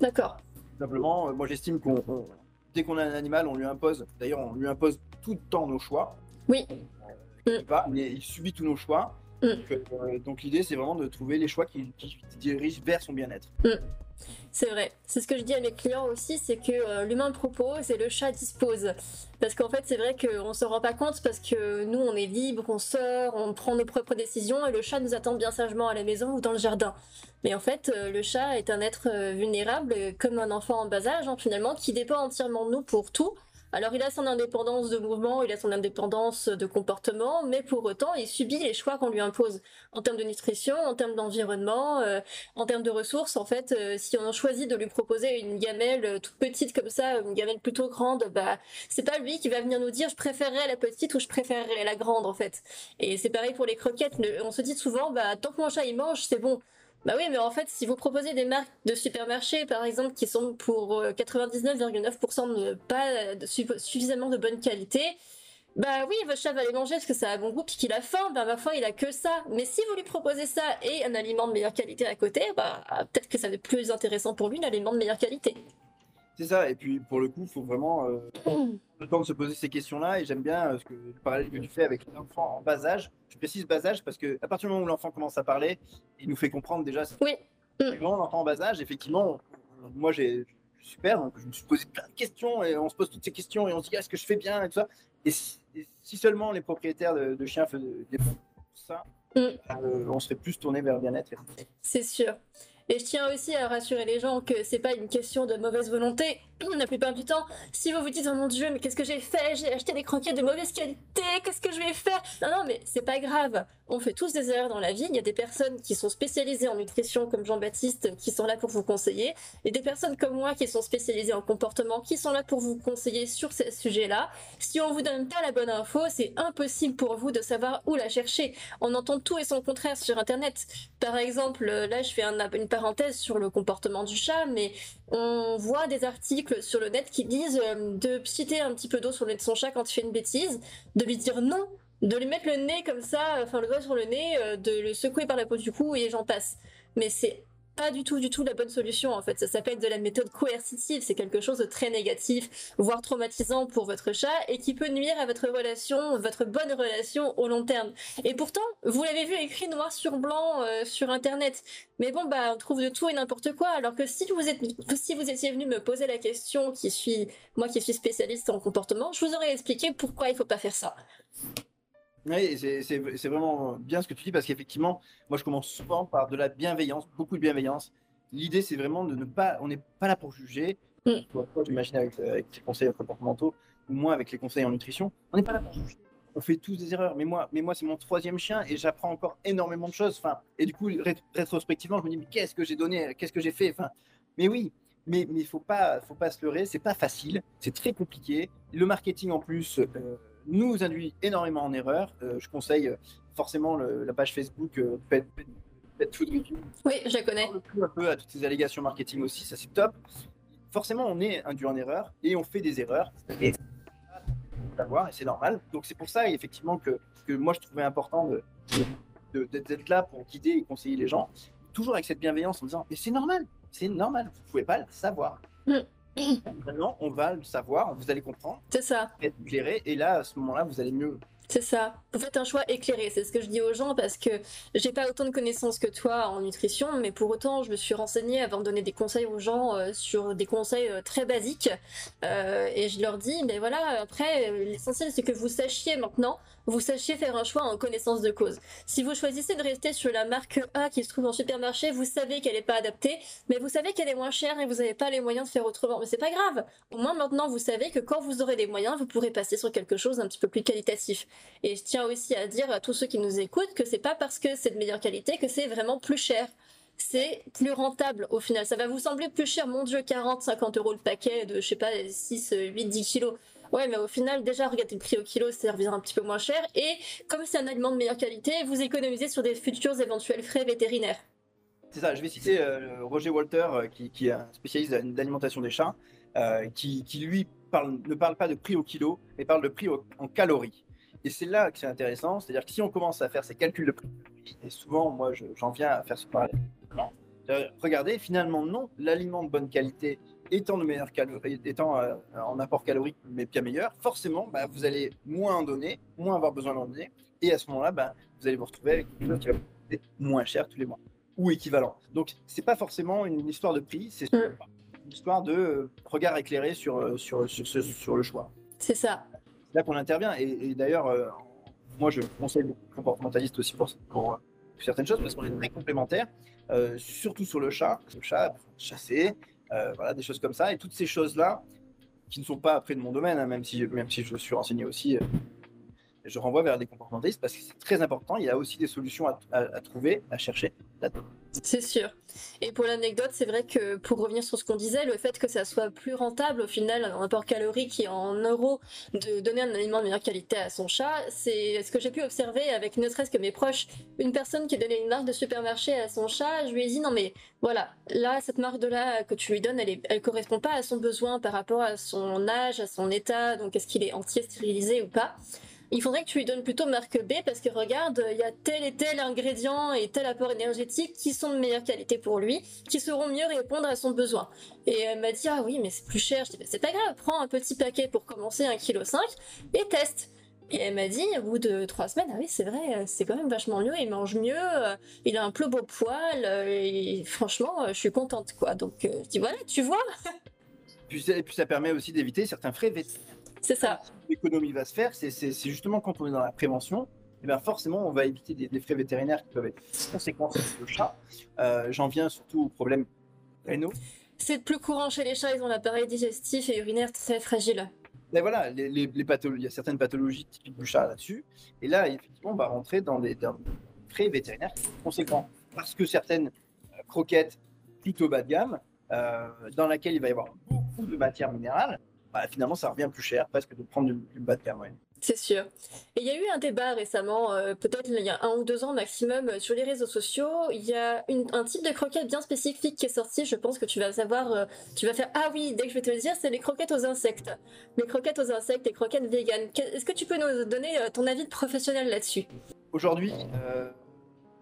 d'accord. Tout simplement, euh, moi j'estime qu'on on- dès qu'on a un animal, on lui impose, d'ailleurs on lui impose tout le temps nos choix. Oui. Il Mm. il subit tous nos choix. Mm. Donc, euh, donc l'idée c'est vraiment de trouver les choix qui, qui dirigent vers son bien-être. C'est vrai. C'est ce que je dis à mes clients aussi, c'est que euh, l'humain propose et le chat dispose. Parce qu'en fait, c'est vrai qu'on se rend pas compte parce que nous, on est libre, on sort, on prend nos propres décisions et le chat nous attend bien sagement à la maison ou dans le jardin. Mais en fait, euh, le chat est un être euh, vulnérable, comme un enfant en bas âge, hein, finalement, qui dépend entièrement de nous pour tout. Alors il a son indépendance de mouvement, il a son indépendance de comportement, mais pour autant il subit les choix qu'on lui impose en termes de nutrition, en termes d'environnement, euh, en termes de ressources. En fait, euh, si on choisit de lui proposer une gamelle euh, toute petite comme ça, une gamelle plutôt grande, bah c'est pas lui qui va venir nous dire je préférerais la petite ou je préférerais la grande en fait. Et c'est pareil pour les croquettes. On se dit souvent bah tant que mon chat il mange c'est bon. Bah oui, mais en fait, si vous proposez des marques de supermarché, par exemple, qui sont pour euh, 99,9% de pas suffisamment de bonne qualité, bah oui, votre chat va les manger parce que ça a bon goût, puis qu'il a faim, bah ma foi, il a que ça. Mais si vous lui proposez ça et un aliment de meilleure qualité à côté, bah peut-être que ça va être plus intéressant pour lui, l'aliment de meilleure qualité. C'est ça, et puis pour le coup, il faut vraiment euh, le temps de se poser ces questions-là, et j'aime bien euh, ce que, le parallèle que tu fais avec l'enfant en bas âge. Je précise bas âge parce que à partir du moment où l'enfant commence à parler, il nous fait comprendre déjà ce Oui. Mm. Vraiment, l'enfant en bas âge, effectivement, moi j'ai super, donc je me suis posé plein de questions et on se pose toutes ces questions et on se dit est-ce que je fais bien et tout ça. Et si, et si seulement les propriétaires de, de chiens faisaient ça, Mm. euh, on serait plus tourné vers le bien-être. C'est sûr. Et je tiens aussi à rassurer les gens que c'est pas une question de mauvaise volonté. La plupart du temps, si vous vous dites oh mon dieu, mais qu'est-ce que j'ai fait? J'ai acheté des croquettes de mauvaise qualité, qu'est-ce que je vais faire? Non, non, mais c'est pas grave. On fait tous des erreurs dans la vie. Il y a des personnes qui sont spécialisées en nutrition, comme Jean-Baptiste, qui sont là pour vous conseiller. Et des personnes comme moi qui sont spécialisées en comportement, qui sont là pour vous conseiller sur ces sujets-là. Si on vous donne pas la bonne info, c'est impossible pour vous de savoir où la chercher. On entend tout et son contraire sur Internet. Par exemple, là je fais un- une parenthèse sur le comportement du chat, mais on voit des articles sur le net qui disent euh, de pchiter un petit peu d'eau sur le nez de son chat quand il fait une bêtise, de lui dire non, de lui mettre le nez comme ça, euh, enfin le doigt sur le nez, euh, de le secouer par la peau du cou et j'en passe. Mais c'est pas du tout, du tout la bonne solution en fait. Ça s'appelle de la méthode coercitive. C'est quelque chose de très négatif, voire traumatisant pour votre chat et qui peut nuire à votre relation, votre bonne relation au long terme. Et pourtant, vous l'avez vu écrit noir sur blanc euh, sur internet. Mais bon, bah, on trouve de tout et n'importe quoi. Alors que si vous êtes, si vous étiez venu me poser la question, qui suis, moi qui suis spécialiste en comportement, je vous aurais expliqué pourquoi il faut pas faire ça. Oui, c'est- vraiment bien ce que tu dis parce qu'effectivement, moi je commence souvent par de la bienveillance, beaucoup de bienveillance. L'idée c'est vraiment de ne pas, on n'est pas là pour juger. Mm. Toi, j'imagine avec, avec les conseils comportementaux ou moi avec les conseils en nutrition, on n'est pas là pour juger. On fait tous des erreurs, mais moi, mais moi c'est mon troisième chien et j'apprends encore énormément de choses. Enfin, et du coup, ré- rétrospectivement, je me dis mais qu'est-ce que j'ai donné, qu'est-ce que j'ai fait? Enfin, mais oui, mais mais faut pas, faut pas se leurrer. C'est pas facile, c'est très compliqué. Le marketing en plus. euh, nous induit énormément en erreur. Euh, je conseille euh, forcément le- la page Facebook euh, Pet, Pet- Pet Food Review. Oui, je la connais. Un peu à toutes ces allégations marketing aussi, ça c'est top. Forcément, on est induit en erreur et on fait des erreurs. Et et c'est normal. Donc c'est pour ça effectivement que, que moi je trouvais important de, de- de- d'être là pour guider et conseiller les gens, toujours avec cette bienveillance en disant mais c'est normal, c'est normal, vous pouvez pas le savoir. Mm. Maintenant, on va le savoir, vous allez comprendre, C'est ça. être éclairé et là à ce moment-là vous allez mieux. C'est ça. Vous faites un choix éclairé, c'est ce que je dis aux gens parce que j'ai pas autant de connaissances que toi en nutrition, mais pour autant, je me suis renseignée avant de donner des conseils aux gens euh, sur des conseils euh, très basiques. Euh, et je leur dis, mais voilà, après, l'essentiel c'est que vous sachiez maintenant, vous sachiez faire un choix en connaissance de cause. Si vous choisissez de rester sur la marque A qui se trouve en supermarché, vous savez qu'elle n'est pas adaptée, mais vous savez qu'elle est moins chère et vous n'avez pas les moyens de faire autrement. Mais c'est pas grave. Au moins maintenant, vous savez que quand vous aurez les moyens, vous pourrez passer sur quelque chose d'un petit peu plus qualitatif. Et je tiens aussi à dire à tous ceux qui nous écoutent que c'est pas parce que c'est de meilleure qualité que c'est vraiment plus cher. c'est plus rentable au final. Ça va vous sembler plus cher, mon Dieu, 40, 50 euros le paquet de, je sais pas, 6, 8, 10 kilos. Ouais, mais au final, déjà, regardez le prix au kilo, ça revient un petit peu moins cher. Et comme c'est un aliment de meilleure qualité, vous économisez sur des futurs éventuels frais vétérinaires. C'est ça, je vais citer euh, Roger Walter, euh, qui, est un spécialiste d'alimentation des chats, euh, qui, lui ne parle pas de prix au kilo, mais parle de prix en calories. Et c'est là que c'est intéressant, c'est-à-dire que si on commence à faire ces calculs de prix, et souvent, moi, j'en viens à faire ce parallèle. Regardez, finalement, non, l'aliment de bonne qualité étant de meilleure calorie, étant euh, en apport calorique mais bien meilleur, forcément, bah, vous allez moins en donner, moins avoir besoin d'en donner, et à ce moment-là, bah, vous allez vous retrouver avec quelque chose qui va coûter moins cher tous les mois ou équivalent. Donc, c'est pas forcément une histoire de prix, c'est mm. une histoire de euh, regard éclairé sur, euh, sur, sur, sur, le choix. C'est ça. C'est là qu'on intervient. Et, d'ailleurs, moi, je conseille beaucoup de comportementalistes aussi pour, pour, certaines choses parce qu'on est très complémentaires, surtout sur le chat. Le chat, chasser, euh, voilà, des choses comme ça. Et toutes ces choses-là, qui ne sont pas après de mon domaine, hein, même, si, même si je suis renseigné aussi, euh, je renvoie vers des comportementalistes parce que c'est très important. Il y a aussi des solutions à, trouver, à chercher. C'est sûr. Et pour l'anecdote, c'est vrai que pour revenir sur ce qu'on disait, le fait que ça soit plus rentable au final, un rapport calorique et en euros, de donner un aliment de meilleure qualité à son chat, c'est ce que j'ai pu observer avec ne serait-ce que mes proches. Une personne qui donnait une marque de supermarché à son chat, je lui ai dit non mais voilà, là cette marque de là que tu lui donnes, elle, est, elle correspond pas à son besoin par rapport à son âge, à son état, donc est-ce qu'il est entier stérilisé ou pas? Il faudrait que tu lui donnes plutôt marque B parce que regarde, il y a tel et tel ingrédient et tel apport énergétique qui sont de meilleure qualité pour lui, qui sauront mieux répondre à son besoin. Et elle m'a dit, ah oui, mais c'est plus cher. Je dis, bah, c'est pas grave, prends un petit paquet pour commencer, 1,5 kg et teste. Et elle m'a dit, au bout de trois semaines, ah oui, c'est vrai, c'est quand même vachement mieux, il mange mieux, euh, il a un plus beau poil, euh, et franchement, euh, je suis contente, quoi. Donc, je dis, voilà, tu vois. puis, puis ça permet aussi d'éviter certains frais vétérinaires. C'est ça. L'économie va se faire, c'est justement quand on est dans la prévention, et eh bien forcément, on va éviter des, frais vétérinaires qui peuvent être conséquents sur le chat. Euh, j'en viens surtout au problème rénaux. C'est plus courant chez les chats, ils ont l'appareil digestif et urinaire très fragile. Mais voilà, les, les, il y a certaines pathologies typiques du chat là-dessus. Et là, effectivement, on va rentrer dans des, frais vétérinaires conséquents. Parce que certaines euh, croquettes plutôt bas de gamme, euh, dans laquelle il va y avoir beaucoup de matière minérale, bah, finalement, ça revient plus cher presque de prendre du, bas de gamme. C'est sûr. Et il y a eu un débat récemment, euh, peut-être il y a un ou deux ans maximum, euh, sur les réseaux sociaux. Il y a un type de croquette bien spécifique qui est sorti. Je pense que tu vas savoir, euh, tu vas faire Ah oui, dès que je vais te le dire, c'est les croquettes aux insectes. Les croquettes aux insectes, les croquettes véganes. Est-ce que tu peux nous donner ton avis de professionnel là-dessus? Aujourd'hui,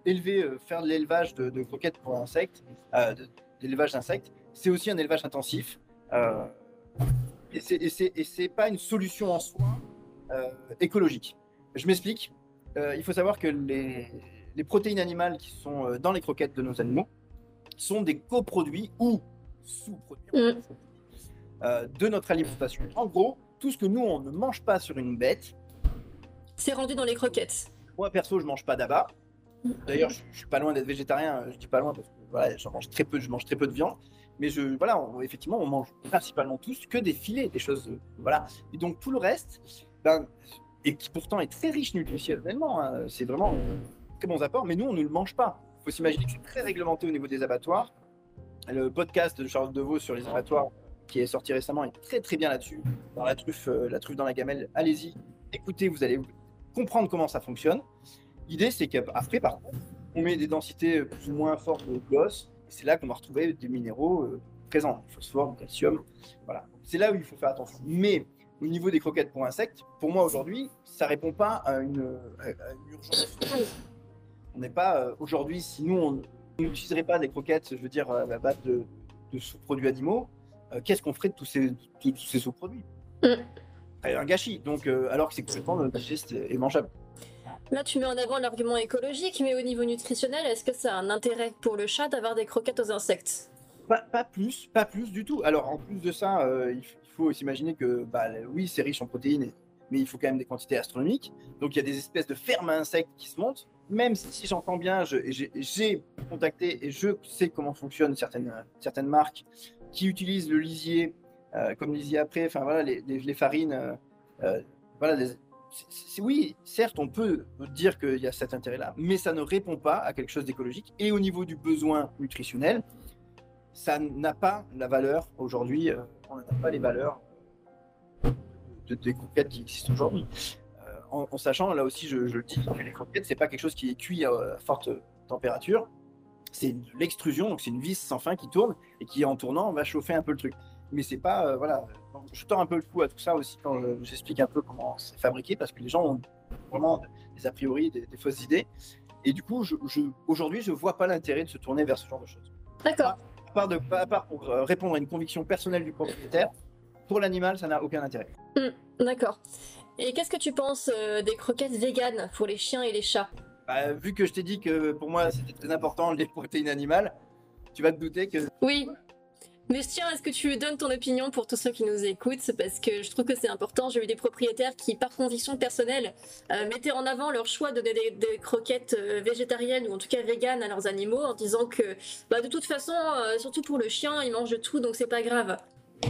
élever, faire de l'élevage de, croquettes pour insectes, de, l'élevage d'insectes, c'est aussi un élevage intensif. Et ce n'est pas une solution en soi euh, écologique. Je m'explique. Euh, il faut savoir que les, protéines animales qui sont euh, dans les croquettes de nos animaux sont des coproduits ou sous-produits mm. de notre alimentation. En gros, tout ce que nous, on ne mange pas sur une bête, c'est rendu dans les croquettes. Moi, perso, je mange pas d'abat. D'ailleurs, je, ne suis pas loin d'être végétarien. Je dis pas loin parce que voilà, j'en mange très peu. Je mange très peu de viande. Mais je, voilà, effectivement, on mange principalement tous que des filets, des choses. Euh, voilà. Et donc tout le reste, ben, et qui pourtant est très riche nutritionnellement, hein, c'est vraiment très bons apports, mais nous, on ne le mange pas. Il faut s'imaginer que c'est très réglementé au niveau des abattoirs. Le podcast de Charles Deveau sur les abattoirs, qui est sorti récemment, est très très bien là-dessus. Dans la truffe, euh, la truffe dans la gamelle, allez-y, écoutez, vous allez comprendre comment ça fonctionne. L'idée, c'est qu'après, par contre, on met des densités plus ou moins fortes de gosses c'est là qu'on va retrouver des minéraux euh, présents, phosphore, calcium. Voilà. C'est là où il faut faire attention. Mais au niveau des croquettes pour insectes, pour moi aujourd'hui, ça répond pas à une, urgence. On n'est pas euh, aujourd'hui, si nous on n'utiliserait pas des croquettes, je veux dire à la base de, sous-produits animaux, euh, qu'est-ce qu'on ferait de tous ces, tous ces sous-produits? Mm. Un gâchis. Donc, alors que c'est complètement digeste et mangeable. Là, tu mets en avant l'argument écologique, mais au niveau nutritionnel, est-ce que ça a un intérêt pour le chat d'avoir des croquettes aux insectes? Pas, plus, pas plus du tout. Alors, en plus de ça, euh, il faut s'imaginer que, bah, oui, c'est riche en protéines, mais il faut quand même des quantités astronomiques. Donc, il y a des espèces de fermes à insectes qui se montent. Même si j'entends bien, j'ai contacté et je sais comment fonctionnent certaines, certaines marques qui utilisent le lisier, euh, comme lisier après, enfin voilà, les, farines, euh, voilà, oui, certes, on peut dire qu'il y a cet intérêt-là, mais ça ne répond pas à quelque chose d'écologique. Et au niveau du besoin nutritionnel, ça n'a pas la valeur aujourd'hui. Euh, on n'a pas les valeurs de, des croquettes qui existent aujourd'hui. Euh, en, sachant, là aussi, je, le dis, les croquettes, c'est pas quelque chose qui est cuit à forte température. C'est l'extrusion, donc c'est une vis sans fin qui tourne et qui, en tournant, va chauffer un peu le truc mais c'est pas euh, voilà. Je tends un peu le coup à tout ça aussi quand j'explique un peu comment c'est fabriqué parce que les gens ont vraiment des a priori, des, fausses idées. Et du coup, je, aujourd'hui, je vois pas l'intérêt de se tourner vers ce genre de choses. D'accord. À part, de, à part pour euh, répondre à une conviction personnelle du propriétaire, pour l'animal, ça n'a aucun intérêt. Hmm, d'accord. Et qu'est-ce que tu penses euh, des croquettes véganes pour les chiens et les chats? Bah, Vu que je t'ai dit que pour moi c'était très important les protéines animales, tu vas te douter que. Oui, mais je tiens à ce que tu donnes ton opinion pour tous ceux qui nous écoutent, parce que je trouve que c'est important. J'ai eu des propriétaires qui, par conviction personnelle, euh, mettaient en avant leur choix de donner des, croquettes euh, végétariennes ou en tout cas véganes à leurs animaux, en disant que, bah, de toute façon, euh, surtout pour le chien, il mange de tout, donc c'est pas grave.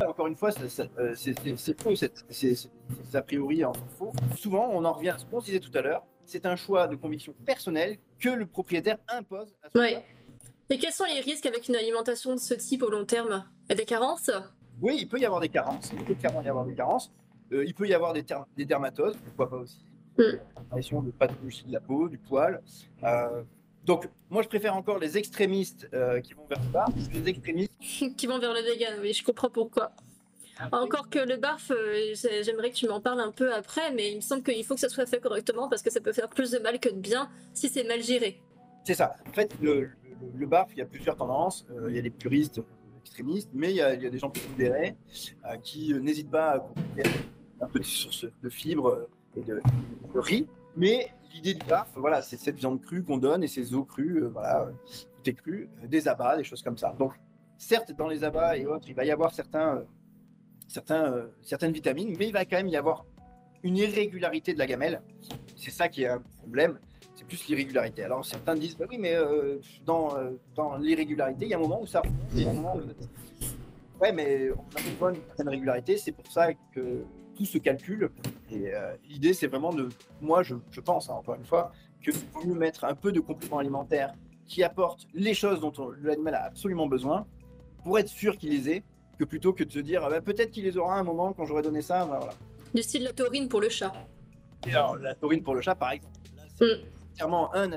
Encore une fois, c'est faux, c'est a priori en faux. Souvent, on en revient à ce qu'on disait tout à l'heure, c'est un choix de conviction personnelle que le propriétaire impose à son ouais. Et quels sont les risques avec une alimentation de ce type au long terme? Il y a des carences? Oui, il peut y avoir des carences. Il peut clairement y avoir des carences. Euh, il peut y avoir des, des dermatoses, pourquoi pas aussi. Mm. de pathologie de la peau, du poil. Euh, donc, moi, je préfère encore les extrémistes euh, qui vont vers le barf, les extrémistes qui vont vers le vegan. Oui, je comprends pourquoi. Encore que le barf, j'aimerais que tu m'en parles un peu après, mais il me semble qu'il faut que ça soit fait correctement parce que ça peut faire plus de mal que de bien si c'est mal géré. C'est ça. En fait, le, le, barf, il y a plusieurs tendances. Euh, il y a les puristes extrémistes, mais il y a, des gens plus modérés euh, qui euh, n'hésitent pas à un de source de fibres et de, riz. Mais l'idée du barf, voilà, c'est cette viande crue qu'on donne et ces eaux crues, voilà, tout est cru, des abats, des choses comme ça. Donc, certes, dans les abats et autres, il va y avoir certains, certaines vitamines, mais il va quand même y avoir une irrégularité de la gamelle. C'est ça qui est un problème plus l'irrégularité. Alors certains disent, bah oui, mais euh, dans, euh, dans l'irrégularité, il y a un moment où ça. ouais, mais on a besoin d'une certaine régularité, c'est pour ça que tout se calcule. Et euh, l'idée, c'est vraiment de. Moi, je, je pense, hein, encore une fois, que vaut mieux mettre un peu de compléments alimentaires qui apportent les choses dont l'animal a absolument besoin pour être sûr qu'il les ait, que plutôt que de se dire, ah bah, peut-être qu'il les aura un moment quand j'aurai donné ça. Voilà. Du style la taurine pour le chat. alors, la taurine pour le chat, par exemple. Mm un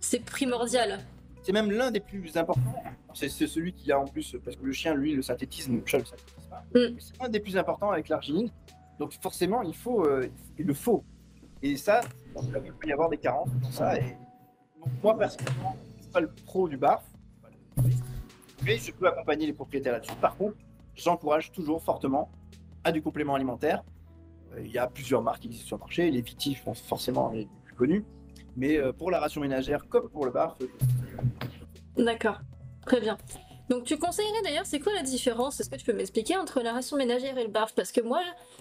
C'est primordial. C'est même l'un des plus importants. C'est celui qui a en plus, parce que le chien, lui, le synthétise, le chat le synthétise pas. Mm. C'est un des plus importants avec l'arginine. Donc forcément, il faut, euh, il le faut. Et ça, il peut y avoir des carences dans ça. Et... moi, personnellement, je suis pas le pro du barf. Mais je peux accompagner les propriétaires là-dessus. Par contre, j'encourage toujours fortement à du complément alimentaire. Euh, il y a plusieurs marques qui existent sur le marché. Les sont forcément les plus connus. Mais euh, pour la ration ménagère comme pour le barf. D'accord, très bien. Donc tu conseillerais d'ailleurs, c'est quoi la différence? Est-ce que tu peux m'expliquer entre la ration ménagère et le barf Parce que moi,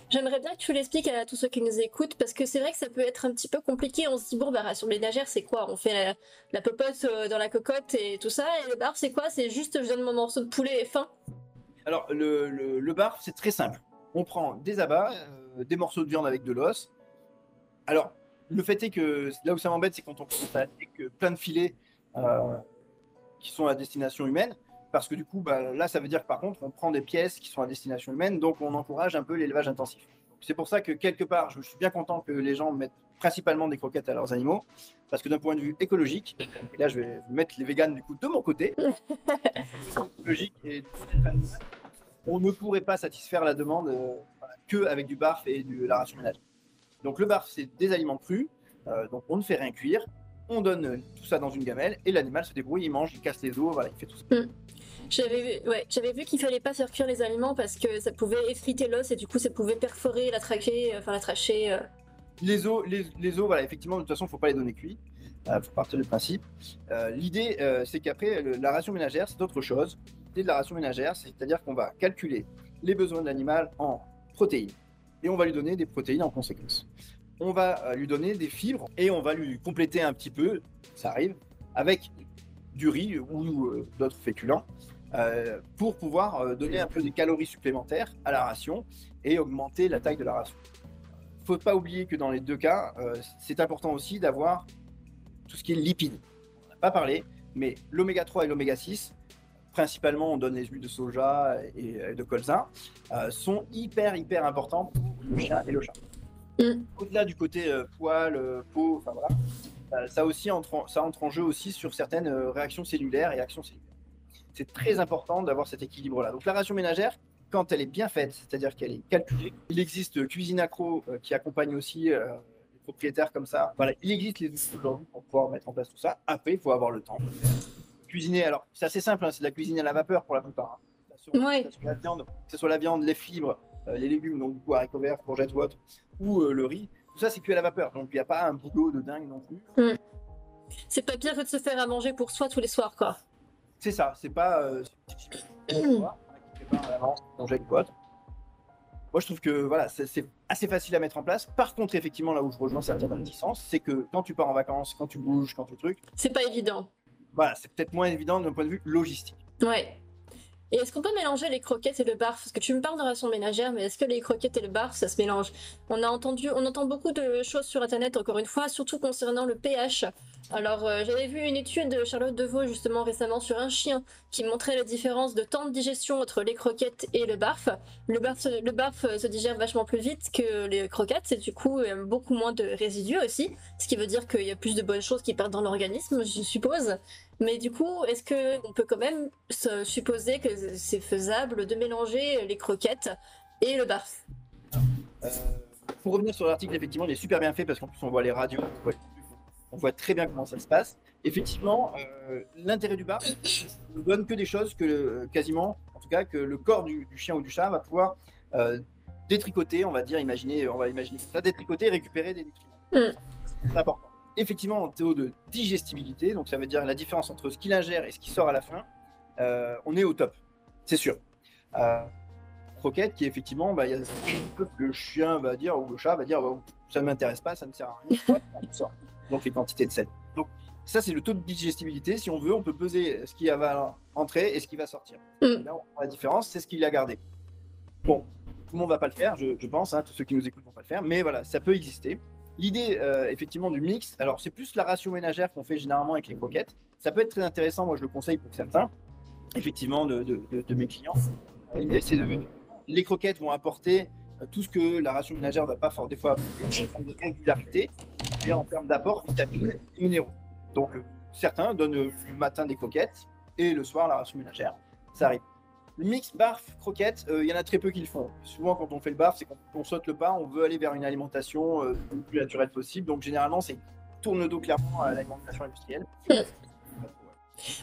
j'aimerais bien que tu l'expliques à tous ceux qui nous écoutent, parce que c'est vrai que ça peut être un petit peu compliqué. On se dit, bon, bah, ration ménagère, c'est quoi? On fait la, popote euh, dans la cocotte et tout ça, et le barf, c'est quoi? C'est juste, je donne mon morceau de poulet et fin Alors, le, le, barf, c'est très simple. On prend des abats, euh, des morceaux de viande avec de l'os. Alors, le fait est que là où ça m'embête, c'est quand on commence avec plein de filets euh, qui sont à destination humaine, parce que du coup, bah, là, ça veut dire que par contre, on prend des pièces qui sont à destination humaine, donc on encourage un peu l'élevage intensif. C'est pour ça que quelque part, je suis bien content que les gens mettent principalement des croquettes à leurs animaux, parce que d'un point de vue écologique, et là je vais mettre les véganes du coup de mon côté, écologique et on ne pourrait pas satisfaire la demande euh, que avec du barf et de la ration ménagère. Donc le barf, c'est des aliments crus, euh, donc on ne fait rien cuire, on donne tout ça dans une gamelle et l'animal se débrouille, il mange, il casse les os, voilà, il fait tout ça. Hmm. J'avais vu, ouais, j'avais vu qu'il fallait pas faire cuire les aliments parce que ça pouvait effriter l'os et du coup ça pouvait perforer la trachée, euh, enfin la trachée. Euh. Les os, les, os, voilà, effectivement, de toute façon, il faut pas les donner cuits. Il faut partir du principe. L'idée, c'est qu'après, la ration ménagère, c'est autre chose. L'idée de la ration ménagère, c'est-à-dire qu'on va calculer les besoins de l'animal en protéines et on va lui donner des protéines en conséquence. On va euh, lui donner des fibres et on va lui compléter un petit peu, ça arrive, avec du riz ou euh, d'autres féculents euh, pour pouvoir donner un peu de calories supplémentaires à la ration et augmenter la taille de la ration. faut pas oublier que dans les deux cas, c'est important aussi d'avoir tout ce qui est lipides. On n'a pas parlé, mais l'oméga 3 et l'oméga 6, principalement on donne les huiles de soja et de colza, euh, sont hyper hyper importants pour le chien et le chat. Mm. Au-delà du côté euh, poil, peau, enfin voilà, ça aussi entre ça entre en jeu aussi sur certaines réactions cellulaires et actions cellulaires. C'est très important d'avoir cet équilibre-là. Donc la ration ménagère, quand elle est bien faite, c'est-à-dire qu'elle est calculée. Il existe Cuisine Accro euh, qui accompagne aussi euh, les propriétaires comme ça. Voilà, il existe les outils aujourd'hui pour pouvoir mettre en place tout ça. Après, il faut avoir le temps. Cuisiner, alors c'est assez simple, hein, c'est de la cuisine à la vapeur pour la plupart. Hein. Que, la viande, que ce soit la viande, les fibres, euh, les légumes, donc du coup haricots verts, courgettes ou autre, ou le riz, tout ça c'est cuit à la vapeur. Donc il n'y a pas un boulot de dingue non plus. Mm. C'est pas pire que de se faire à manger pour soi tous les soirs, quoi. C'est ça, c'est pas. Moi, je trouve que voilà, c'est assez facile à mettre en place. Par contre, effectivement, là où je rejoins certaines réticences, c'est que quand tu pars en vacances, quand tu bouges, quand tu trucs. C'est pas évident. Voilà, c'est peut-être moins évident d'un point de vue logistique. Ouais. Et est-ce qu'on peut mélanger les croquettes et le barf? Parce que tu me parles de ration ménagère, mais est-ce que les croquettes et le barf, ça se mélange? On a entendu, on entend beaucoup de choses sur Internet, encore une fois, surtout concernant le pH. Alors, euh, j'avais vu une étude de Charlotte Deveau justement récemment sur un chien qui montrait la différence de temps de digestion entre les croquettes et le barf. Le barf, le barf se digère vachement plus vite que les croquettes, c'est du coup beaucoup moins de résidus aussi, ce qui veut dire qu'il y a plus de bonnes choses qui partent dans l'organisme, je suppose. Mais du coup, est-ce que on peut quand même supposer que c'est faisable de mélanger les croquettes et le barf? Euh, Pour revenir sur l'article, effectivement, il est super bien fait parce qu'en plus on voit les radios, on voit, très bien comment ça se passe. Effectivement, euh, l'intérêt du barf ne donne que des choses que quasiment, en tout cas, que le corps du, chien ou du chat va pouvoir euh, détricoter, on va dire, imaginer, on va imaginer ça, détricoter et récupérer des nutriments. Mm. C'est important effectivement en théo de digestibilité, donc ça veut dire la différence entre ce qu'il ingère et ce qui sort à la fin, euh, on est au top, c'est sûr. Croquette qui effectivement, bah, y a le chien va dire ou le chat va dire bah, ça ne m'intéresse pas, ça ne sert à rien, donc les quantités de sel. Donc ça c'est le taux de digestibilité. Si on veut, on peut peser ce qui va entrer et ce qui va sortir. Mm. Là, la différence, c'est ce qu'il a gardé. Bon, tout le monde va pas le faire, je, pense, hein, tous ceux qui nous écoutent vont pas le faire, mais voilà, ça peut exister. L'idée, euh, effectivement, du mix, alors c'est plus la ratio ménagère qu'on fait généralement avec les croquettes. Ça peut être très intéressant, moi je le conseille pour certains, effectivement, de, mes clients. les croquettes vont apporter euh, tout ce que la ration ménagère ne va pas faire des fois de régularité en termes d'apport vitamines et minéraux. Donc, certains donnent le matin des croquettes et le soir la ration ménagère. Ça arrive. Le mix barf croquette, euh, il y en a très peu qui le font. Souvent, quand on fait le barf, c'est quand on saute le pas, on veut aller vers une alimentation euh, le plus naturelle possible. Donc, généralement, c'est tourne dos clairement à l'alimentation industrielle.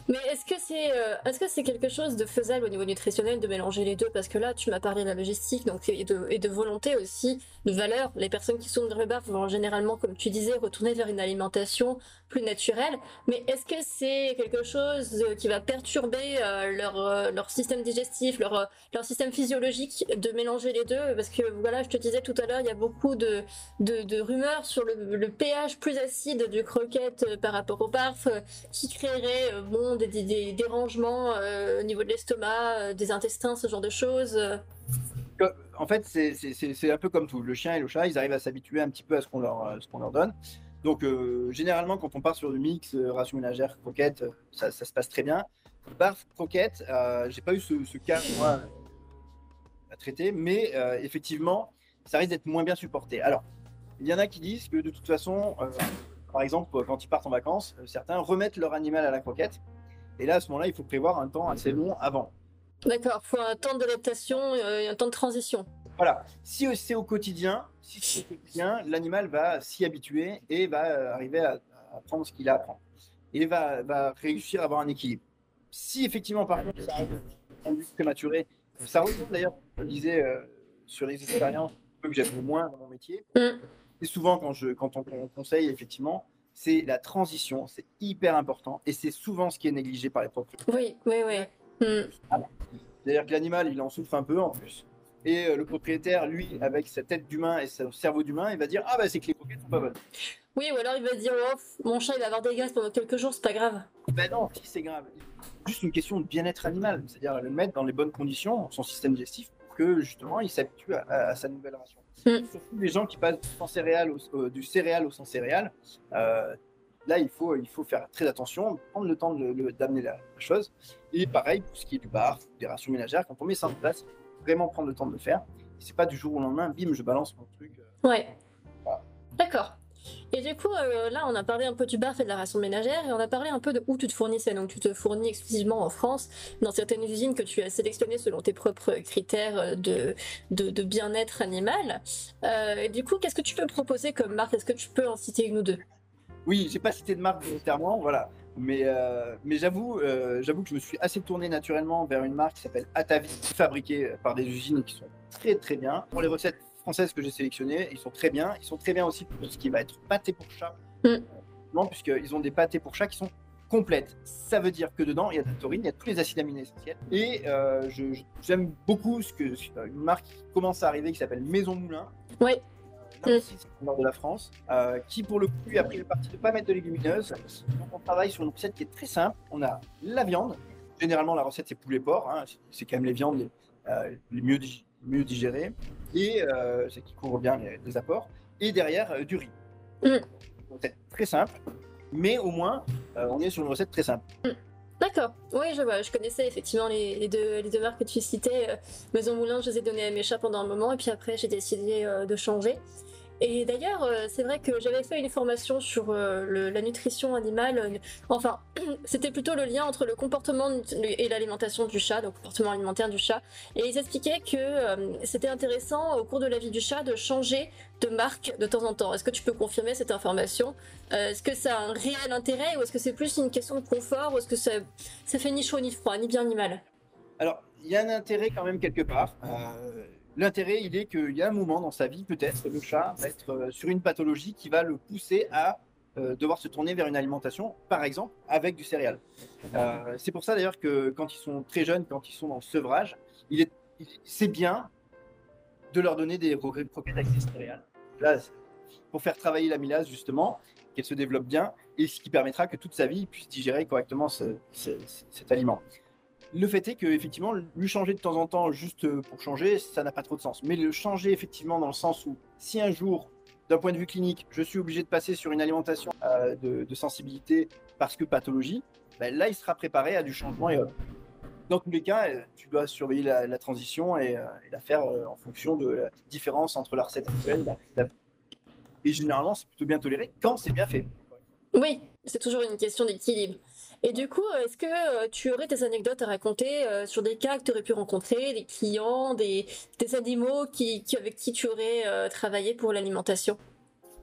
Mais est-ce que c'est euh, est-ce que c'est quelque chose de faisable au niveau nutritionnel de mélanger les deux? Parce que là, tu m'as parlé de la logistique donc, et, de, et de volonté aussi, de valeur. Les personnes qui sont dans le bar vont généralement, comme tu disais, retourner vers une alimentation plus naturelle. Mais est-ce que c'est quelque chose qui va perturber euh, leur, euh, leur système digestif, leur, leur système physiologique de mélanger les deux? Parce que voilà, je te disais tout à l'heure, il y a beaucoup de, de, rumeurs sur le, le, pH plus acide du croquette par rapport au barf qui créerait bon, des, dérangements euh, au niveau de l'estomac, euh, des intestins, ce genre de choses? En fait, c'est un peu comme tout. Le chien et le chat, ils arrivent à s'habituer un petit peu à ce qu'on leur, qu'on leur donne. Donc, euh, généralement, quand on part sur du mix, ration ménagère, croquette, ça, se passe très bien. Barf, croquette, j'ai pas eu ce, cas, moi, à traiter, mais effectivement, ça risque d'être moins bien supporté. Alors, il y en a qui disent que de toute façon, par exemple, quand ils partent en vacances, euh, certains remettent leur animal à la croquette. Et là, à ce moment-là, il faut prévoir un temps assez long avant. D'accord, il faut un temps d'adaptation euh, et un temps de transition. Voilà. Si c'est au quotidien, si c'est au quotidien, l'animal va s'y habituer et va euh, arriver à, apprendre ce qu'il a à. Et va, va réussir à avoir un équilibre. Si effectivement, par contre, ça arrive prématuré, ça rejoint d'ailleurs, je disais sur les expériences que j'aime moins dans mon métier. Mm. Et souvent, quand, je, quand on, conseille, effectivement, c'est la transition, c'est hyper important et c'est souvent ce qui est négligé par les propriétaires. Oui, oui, oui. C'est-à-dire que l'animal, il en souffre un peu en plus. Et euh, le propriétaire, lui, avec sa tête d'humain et son cerveau d'humain, il va dire Ah, bah c'est que les croquettes sont pas bonnes. Oui, ou alors il va dire oh, Mon chat, il va avoir des gaz pendant quelques jours, c'est pas grave. Ben non, si c'est grave. Juste une question de bien-être animal, c'est-à-dire le mettre dans les bonnes conditions, son système digestif, pour que justement il s'habitue à, à- à sa nouvelle ration. Mm. Surtout les gens qui passent du sans céréales au, euh, du céréal au sans céréales, euh, là il faut, il faut faire très attention, prendre le temps d'amener la, la chose. Et pareil pour ce qui est du bar, des rations ménagères, quand on met ça en place, vraiment prendre le temps de le faire. C'est pas du jour au lendemain, bim, je balance mon truc. euh, Ouais. Voilà. D'accord. Et du coup, euh, là, on a parlé un peu du bar et de la ration ménagère, et on a parlé un peu de où tu te fournissais. Donc, tu te fournis exclusivement en France, dans certaines usines que tu as sélectionnées selon tes propres critères euh, de, de, de bien-être animal. Euh, et du coup, qu'est-ce que tu peux proposer comme marque? Est-ce que tu peux en citer une ou deux? Oui, j'ai pas cité de marque volontairement, voilà. Mais, euh, mais j'avoue, euh, j'avoue que je me suis assez tourné naturellement vers une marque qui s'appelle Atavi, fabriquée par des usines qui sont très très bien. Pour les recettes françaises que j'ai sélectionnées, ils sont très bien. Ils sont très bien aussi pour ce qui va être pâté pour chat. Mm. Euh, Non, puisqu'ils ont des pâtés pour chat qui sont complètes. Ça veut dire que dedans, il y a de la taurine, il y a tous les acides aminés essentiels. Et euh, j'aime beaucoup ce que, une marque qui commence à arriver qui s'appelle Maison Moulin. Ouais. Au nord de la France, euh, qui pour le coup a pris le parti de ne pas mettre de légumineuses. Donc on travaille sur une recette qui est très simple. On a la viande. Généralement, la recette c'est poulet-porc. hein. C'est- quand même les viandes les, euh, les mieux, dig- mieux digérées et euh, c'est qui couvre bien les, les apports. Et derrière, euh, du riz. Mm. Recette très simple, mais au moins, on est sur une recette très simple. D'accord. Oui, je vois. Je connaissais effectivement les, les deux, les deux marques que tu citais. Maison Moulin, je les ai données à mes chats pendant un moment, et puis après, j'ai décidé de changer. Et d'ailleurs, euh, c'est vrai que j'avais fait une formation sur euh, la nutrition animale. euh, Enfin, c'était plutôt le lien entre le comportement et l'alimentation du chat, le comportement alimentaire du chat. Et ils expliquaient que c'était intéressant au cours de la vie du chat de changer de marque de temps en temps. Est-ce que tu peux confirmer cette information? Est-ce que ça a un réel intérêt ou est-ce que c'est plus une question de confort ou est-ce que ça, fait ni chaud ni froid, ni bien ni mal? Alors, il y a un intérêt quand même quelque part. L'intérêt, il est qu'il y a un moment dans sa vie, peut-être, le chat va être euh, sur une pathologie qui va le pousser à euh, devoir se tourner vers une alimentation, par exemple, avec du céréal. Euh, c'est pour ça d'ailleurs que quand ils sont très jeunes, quand ils sont le sevrage, il est, c'est bien de leur donner des ro- croquettes avec des céréales. Là, pour faire travailler l'amylase, justement, qu'elle se développe bien, et ce qui permettra que toute sa vie il puisse digérer correctement ce- ce- cet aliment. Le fait est que effectivement, lui changer de temps en temps juste pour changer, ça n'a pas trop de sens. Mais le changer effectivement dans le sens où si un jour, d'un point de vue clinique, je suis obligé de passer sur une alimentation euh, de, sensibilité parce que pathologie, ben là, il sera préparé à du changement. Et, euh, dans tous les cas, euh, tu dois surveiller la, la transition et, euh, la faire euh, en fonction de la différence entre la recette actuelle. et la- Et généralement, c'est plutôt bien toléré quand c'est bien fait. Oui, c'est toujours une question d'équilibre. Et du coup, est-ce que euh, tu aurais des anecdotes à raconter euh, sur des cas que tu aurais pu rencontrer, des clients, des, des animaux qui, qui- avec qui tu aurais euh, travaillé pour l'alimentation?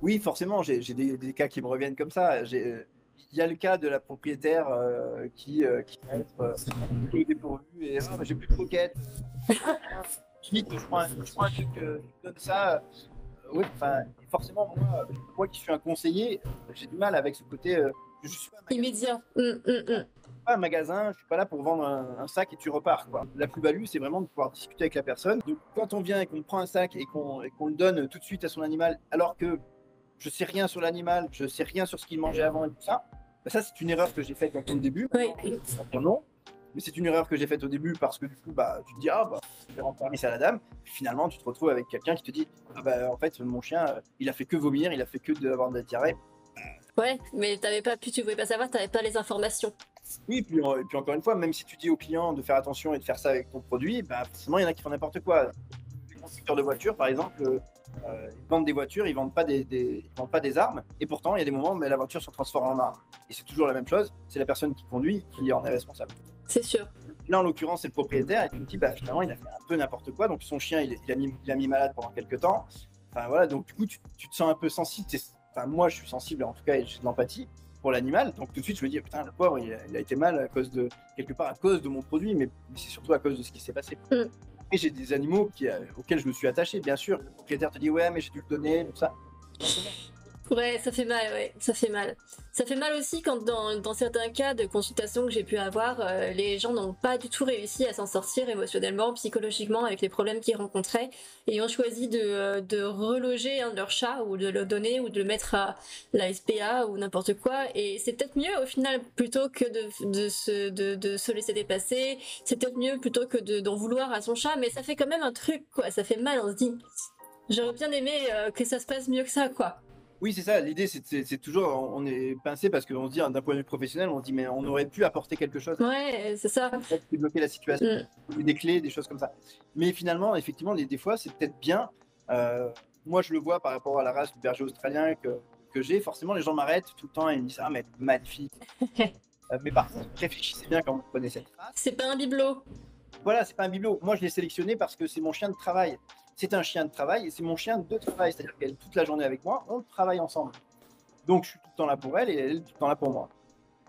Oui, forcément, j'ai des, des cas qui me reviennent comme ça. Il y a le cas de la propriétaire euh, qui, euh, qui va être euh, dépourvue et ah, j'ai plus de croquettes. Vite, je prends un, je prends un truc, donne ça. Oui, forcément, moi, moi qui suis un conseiller, j'ai du mal avec ce côté. Je suis pas un magasin, Immédiat. Hum, hum, hum. pas un magasin, je suis pas là pour vendre un, un sac et tu repars. Quoi. La plus-value, c'est vraiment de pouvoir discuter avec la personne. Donc, quand on vient et qu'on prend un sac et qu'on le donne tout de suite à son animal, alors que je sais rien sur l'animal, je sais rien sur ce qu'il mangeait avant et tout ça, bah, ça c'est une erreur que j'ai faite au début. Oui. Non. Mais c'est une erreur que j'ai faite au début parce que du coup, bah, tu te dis, ah, bah, je vais rendre service à la dame. Puis finalement, tu te retrouves avec quelqu'un qui te dit, ah, bah, en fait, mon chien, euh, il a fait que vomir, il a fait que d'avoir de la diarrhée. Ouais, mais t'avais pas pu, tu pouvais pas savoir, t'avais pas les informations. Oui, puis, euh, et puis encore une fois, même si tu dis au client de faire attention et de faire ça avec ton produit, bah, forcément, il y en a qui font n'importe quoi. Les constructeurs de voitures, par exemple, euh, ils vendent des voitures, ils vendent pas des, des- ils vendent pas des armes, et pourtant, il y a des moments où mais la voiture se transforme en arme. Et c'est toujours la même chose, c'est la personne qui conduit qui en est responsable. C'est sûr. Là, en l'occurrence, c'est le propriétaire, et tu me dis, bah, finalement, il a fait un peu n'importe quoi, donc son chien, il, il a mis, il a mis malade pendant quelques temps. Enfin, voilà, donc du coup, tu, tu te sens un peu sensible. Enfin, moi, je suis sensible, en tout cas, et j'ai de l'empathie pour l'animal, donc tout de suite, je me dis, putain, le pauvre, il a, il a été mal à cause de, quelque part, à cause de mon produit, mais, mais c'est surtout à cause de ce qui s'est passé. Mm. Et j'ai des animaux qui, euh, auxquels je me suis attaché, bien sûr. Le propriétaire te dit, ouais, mais j'ai dû le donner, tout ça. Ouais, ça fait mal, ouais, ça fait mal. Ça fait mal aussi quand dans, certains cas de consultation que j'ai pu avoir, euh, les gens n'ont pas du tout réussi à s'en sortir émotionnellement, psychologiquement avec les problèmes qu'ils rencontraient et ont choisi de, euh, de reloger de leur chat ou de le donner ou de le mettre à la SPA ou n'importe quoi. Et c'est peut-être mieux au final plutôt que de, de, se, de, de se laisser dépasser. C'est peut-être mieux plutôt que de- d'en vouloir à son chat, mais ça fait quand même un truc, quoi. Ça fait mal, on se dit. J'aurais bien aimé euh, que ça se passe mieux que ça, quoi. Oui, c'est ça. L'idée, c'est- toujours, on est pincé parce qu'on se dit, hein, d'un point de vue professionnel, on se dit, mais on aurait pu apporter quelque chose, Ouais, c'est ça. débloquer la situation, Mm. des clés, des choses comme ça. Mais finalement, effectivement, des, des fois, c'est peut-être bien. Euh, moi, je le vois par rapport à la race du berger australien que, que j'ai. Forcément, les gens m'arrêtent tout le temps et ils me disent, ah, mais magnifique. Euh, mais par contre, réfléchissez bien quand vous prenez cette race. C'est pas un bibelot. Voilà, c'est pas un bibelot. Moi, je l'ai sélectionné parce que c'est mon chien de travail. C'est un chien de travail et c'est mon chien de travail. C'est-à-dire qu'elle est toute la journée avec moi, on travaille ensemble. Donc, je suis tout le temps là pour elle et elle est tout le temps là pour moi.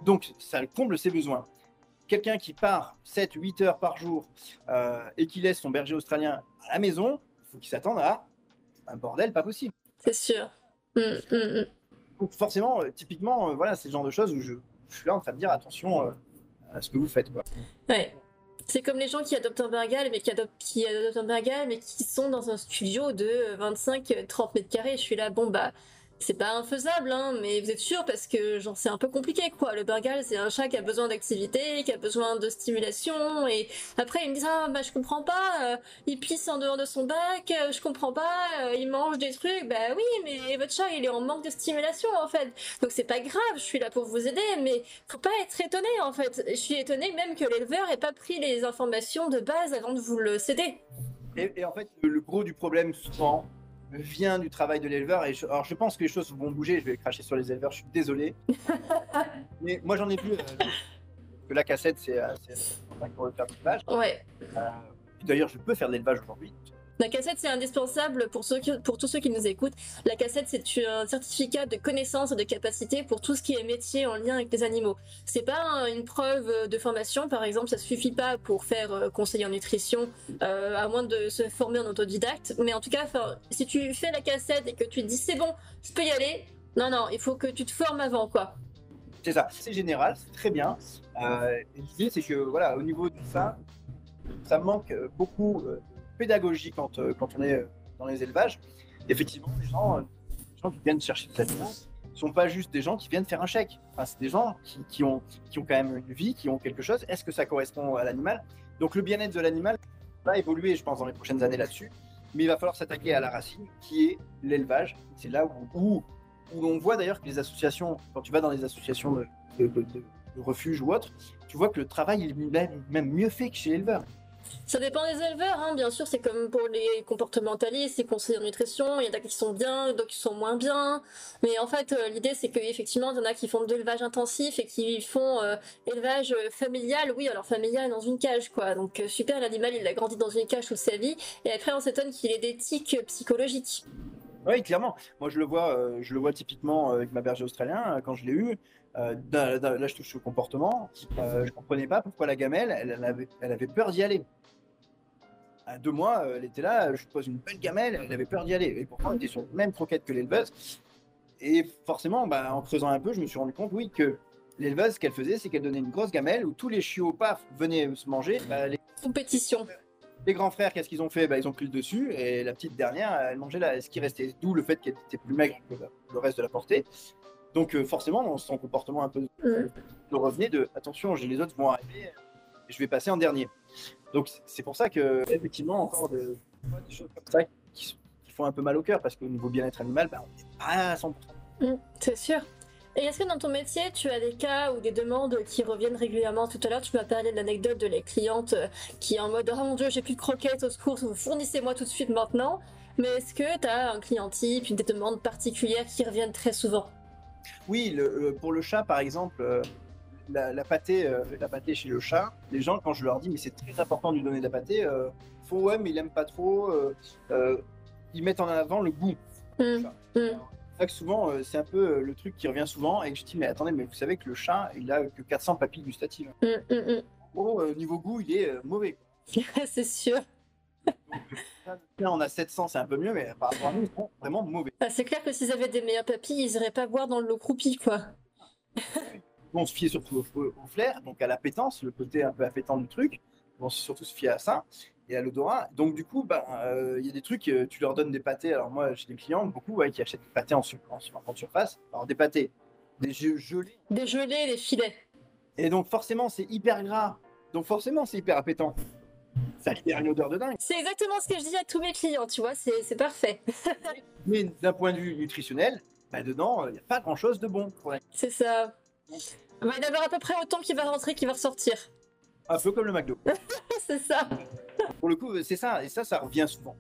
Donc, ça comble ses besoins. Quelqu'un qui part 7, 8 heures par jour euh, et qui laisse son berger australien à la maison, il faut qu'il s'attende à un bordel pas possible. C'est sûr. Mm, mm, mm. Donc, forcément, euh, typiquement, euh, voilà, c'est le genre de choses où je, je suis là en train de dire attention à ce que vous faites. Quoi. Ouais. C'est comme les gens qui adoptent un Bengal, mais qui adoptent, qui adoptent un Bengal, mais qui sont dans un studio de 25-30 mètres carrés. Je suis là, bon bah, c'est pas infaisable, hein, mais vous êtes sûr parce que genre c'est un peu compliqué quoi. Le Bengal, c'est un chat qui a besoin d'activité, qui a besoin de stimulation, et après ils me disent ah bah je comprends pas, euh, il pisse en dehors de son bac, euh, je comprends pas, euh, il mange des trucs, bah oui, mais votre chat il est en manque de stimulation en fait. Donc c'est pas grave, je suis là pour vous aider, mais faut pas être étonné en fait. Je suis étonné même que l'éleveur ait pas pris les informations de base avant de vous le céder. Et, et en fait, le gros du problème, souvent, vient du travail de l'éleveur. Et je, alors, je pense que les choses vont bouger. Je vais cracher sur les éleveurs, je suis désolé. Mais moi, j'en ai vu euh, que la cassette, c'est euh, pour faire de l'élevage. Ouais. Euh, D'ailleurs, je peux faire de l'élevage aujourd'hui. La cassette, c'est indispensable pour, ceux pour tous ceux qui nous écoutent. La cassette, c'est un certificat de connaissance et de capacité pour tout ce qui est métier en lien avec les animaux. C'est pas un- une preuve de formation, par exemple, ça suffit pas pour faire euh, conseiller en nutrition, euh, à moins de se former en autodidacte. Mais en tout cas, si tu fais la cassette et que tu te dis c'est bon, je peux y aller, non, non, il faut que tu te formes avant, quoi. C'est ça. C'est général, c'est très bien. Euh, L'idée, c'est que, voilà, au niveau de ça, ça manque beaucoup euh, pédagogie quand, euh, quand on est euh, dans les élevages. Effectivement, les gens, euh, qui viennent chercher des aliments ne sont pas juste des gens qui viennent faire un chèque. C'est des gens qui, ont, quand même une vie, qui ont quelque chose. Est-ce que ça correspond à l'animal? Donc, le bien-être de l'animal va évoluer, je pense, dans les prochaines années là-dessus. Mais il va falloir s'attaquer à la racine, qui est l'élevage. C'est là où, où, où l'on voit d'ailleurs que les associations, quand tu vas dans les associations de, de, de- de- de refuge ou autres, tu vois que le travail est même mieux fait que chez l'éleveur. Ça dépend des éleveurs, hein. bien sûr, c'est comme pour les comportementalistes, les conseillers en nutrition, il y en a qui sont bien, d'autres qui sont moins bien. Mais en fait, euh, l'idée c'est qu'effectivement, il y en a qui font de l'élevage intensif et qui font euh, élevage euh, familial, oui, alors familial dans une cage, quoi. Donc super, l'animal il a grandi dans une cage toute sa vie, et après on s'étonne qu'il ait des tics psychologiques. Oui, clairement. Moi, je le vois, euh, je le vois typiquement euh, avec ma berger australien euh, quand je l'ai eu. là, je touche au comportement. Euh, je comprenais pas pourquoi la gamelle, elle, avait, elle avait peur d'y aller. À deux mois, elle était là, je pose une belle gamelle, elle avait peur d'y aller. Et pourtant, elle était sur la même croquette que l'éleveuse. Et forcément, bah, en creusant un peu, je me suis rendu compte, oui, que l'éleveuse, ce qu'elle faisait, c'est qu'elle donnait une grosse gamelle où tous les chiots, paf, venaient se manger. Bah, Compétition. Les grands frères, qu'est-ce qu'ils ont fait? Bah, Ils ont pris le dessus et la petite dernière, elle mangeait là, ce qui restait. D'où le fait qu'elle était plus maigre que la- le reste de la portée. Donc euh, forcément, dans son comportement un peu de revenait de attention, j'ai les autres vont arriver je vais passer en dernier. Donc c'est pour ça que effectivement encore de- des choses comme ça qui font un peu mal au cœur parce qu'au niveau bien-être animal, bah, on n'est pas à 100%. Mm, c'est sûr. Et est-ce que dans ton métier, tu as des cas ou des demandes qui reviennent régulièrement Tout à l'heure, tu m'as parlé de l'anecdote de la cliente euh, qui est en mode Oh mon dieu, j'ai plus de croquettes au secours, fournissez-moi tout de suite maintenant. Mais est-ce que tu as un client type, une des demandes particulières qui reviennent très souvent? Oui, le- le- pour le chat par exemple, euh, la, la pâtée, euh, la pâtée chez le chat, les gens quand je leur dis mais c'est très important de lui donner de la pâtée, euh, font ouais mais il aime pas trop, euh, ils mettent en avant le goût. Mm. Vrai que souvent, euh, c'est un peu euh, le truc qui revient souvent et que je dis, mais attendez, mais vous savez que le chat, il a que 400 papilles gustatives. Mm, mm, Oh, euh, niveau goût, il est mauvais. mm. c'est sûr. Là, on a 700, c'est un peu mieux, mais par rapport à nous, ils sont vraiment mauvais. Ah, c'est clair que s'ils avaient des meilleurs papilles, ils iraient pas boire dans l'eau croupie, quoi. on se fiait surtout au, au, flair, donc à l'appétence, le côté un peu appétant du truc. On se surtout se fier à ça et à l'odorat. Donc du coup, il bah, euh, y a des trucs, euh, tu leur donnes des pâtés. Alors moi, j'ai des clients, beaucoup, ouais, qui achètent des pâtés en, en, en surface. Alors des pâtés, des gelés. Des gelés, des filets. Et donc forcément, c'est hyper gras. Donc forcément, c'est hyper appétant. Ça libère une odeur de dingue. C'est exactement ce que je dis à tous mes clients, tu vois, c'est parfait. Mais d'un point de vue nutritionnel, bah, dedans, il n'y a pas grand-chose de bon. C'est ça. Il va y en avoir à peu près autant qui va rentrer, qui va ressortir. Un peu comme le McDo. c'est ça. Pour le coup, c'est ça. Et ça, ça revient souvent.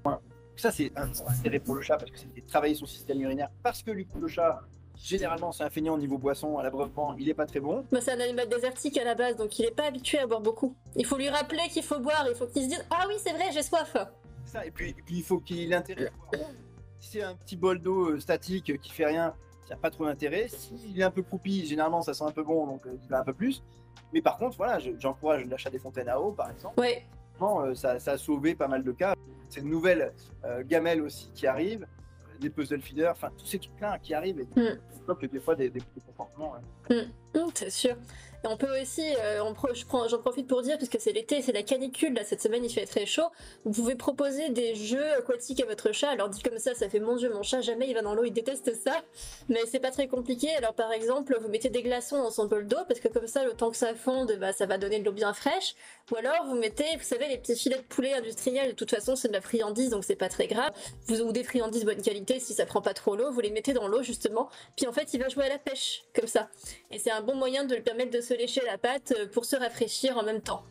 Ça, c'est un intérêt pour le chat parce que c'est travailler son système urinaire. Parce que le chat, généralement, c'est un feignant au niveau boisson, à l'abreuvement, il est pas très bon. Bah, c'est un animal désertique à la base, donc il est pas habitué à boire beaucoup. Il faut lui rappeler qu'il faut boire, il faut qu'il se dise Ah oui, c'est vrai, j'ai soif. Ça, et puis, il faut qu'il ait intérêt. Si c'est un petit bol d'eau euh, statique qui fait rien, il n'y a pas trop d'intérêt. S'il est un peu croupi, généralement, ça sent un peu bon, donc euh, il va un peu plus. Mais par contre, voilà, j'encourage l'achat des fontaines à eau, par exemple. Ouais. Euh, ça, ça, a sauvé pas mal de cas. C'est une nouvelle euh, gamelle aussi qui arrive, des puzzle feeders, enfin tous ces trucs-là qui arrivent. Et mm. que des fois des, des, comportements. Mm. Mm, c'est sûr. Et on peut aussi, euh, j'en profite pour dire, puisque c'est l'été, c'est la canicule, là, cette semaine il fait très chaud, vous pouvez proposer des jeux aquatiques à votre chat. Alors dit comme ça, ça fait mon dieu, mon chat, jamais il va dans l'eau, il déteste ça. Mais c'est pas très compliqué. Alors par exemple, vous mettez des glaçons dans son bol d'eau, parce que comme ça, le temps que ça fonde, bah, ça va donner de l'eau bien fraîche. Ou alors vous mettez, vous savez, les petits filets de poulet industriels, de toute façon c'est de la friandise, donc c'est pas très grave. Vous, ou des friandises bonne qualité, si ça prend pas trop l'eau, vous les mettez dans l'eau justement. Puis en fait, il va jouer à la pêche, comme ça. Et c'est un bon moyen de lui permettre de se lécher la patte euh, pour se rafraîchir en même temps.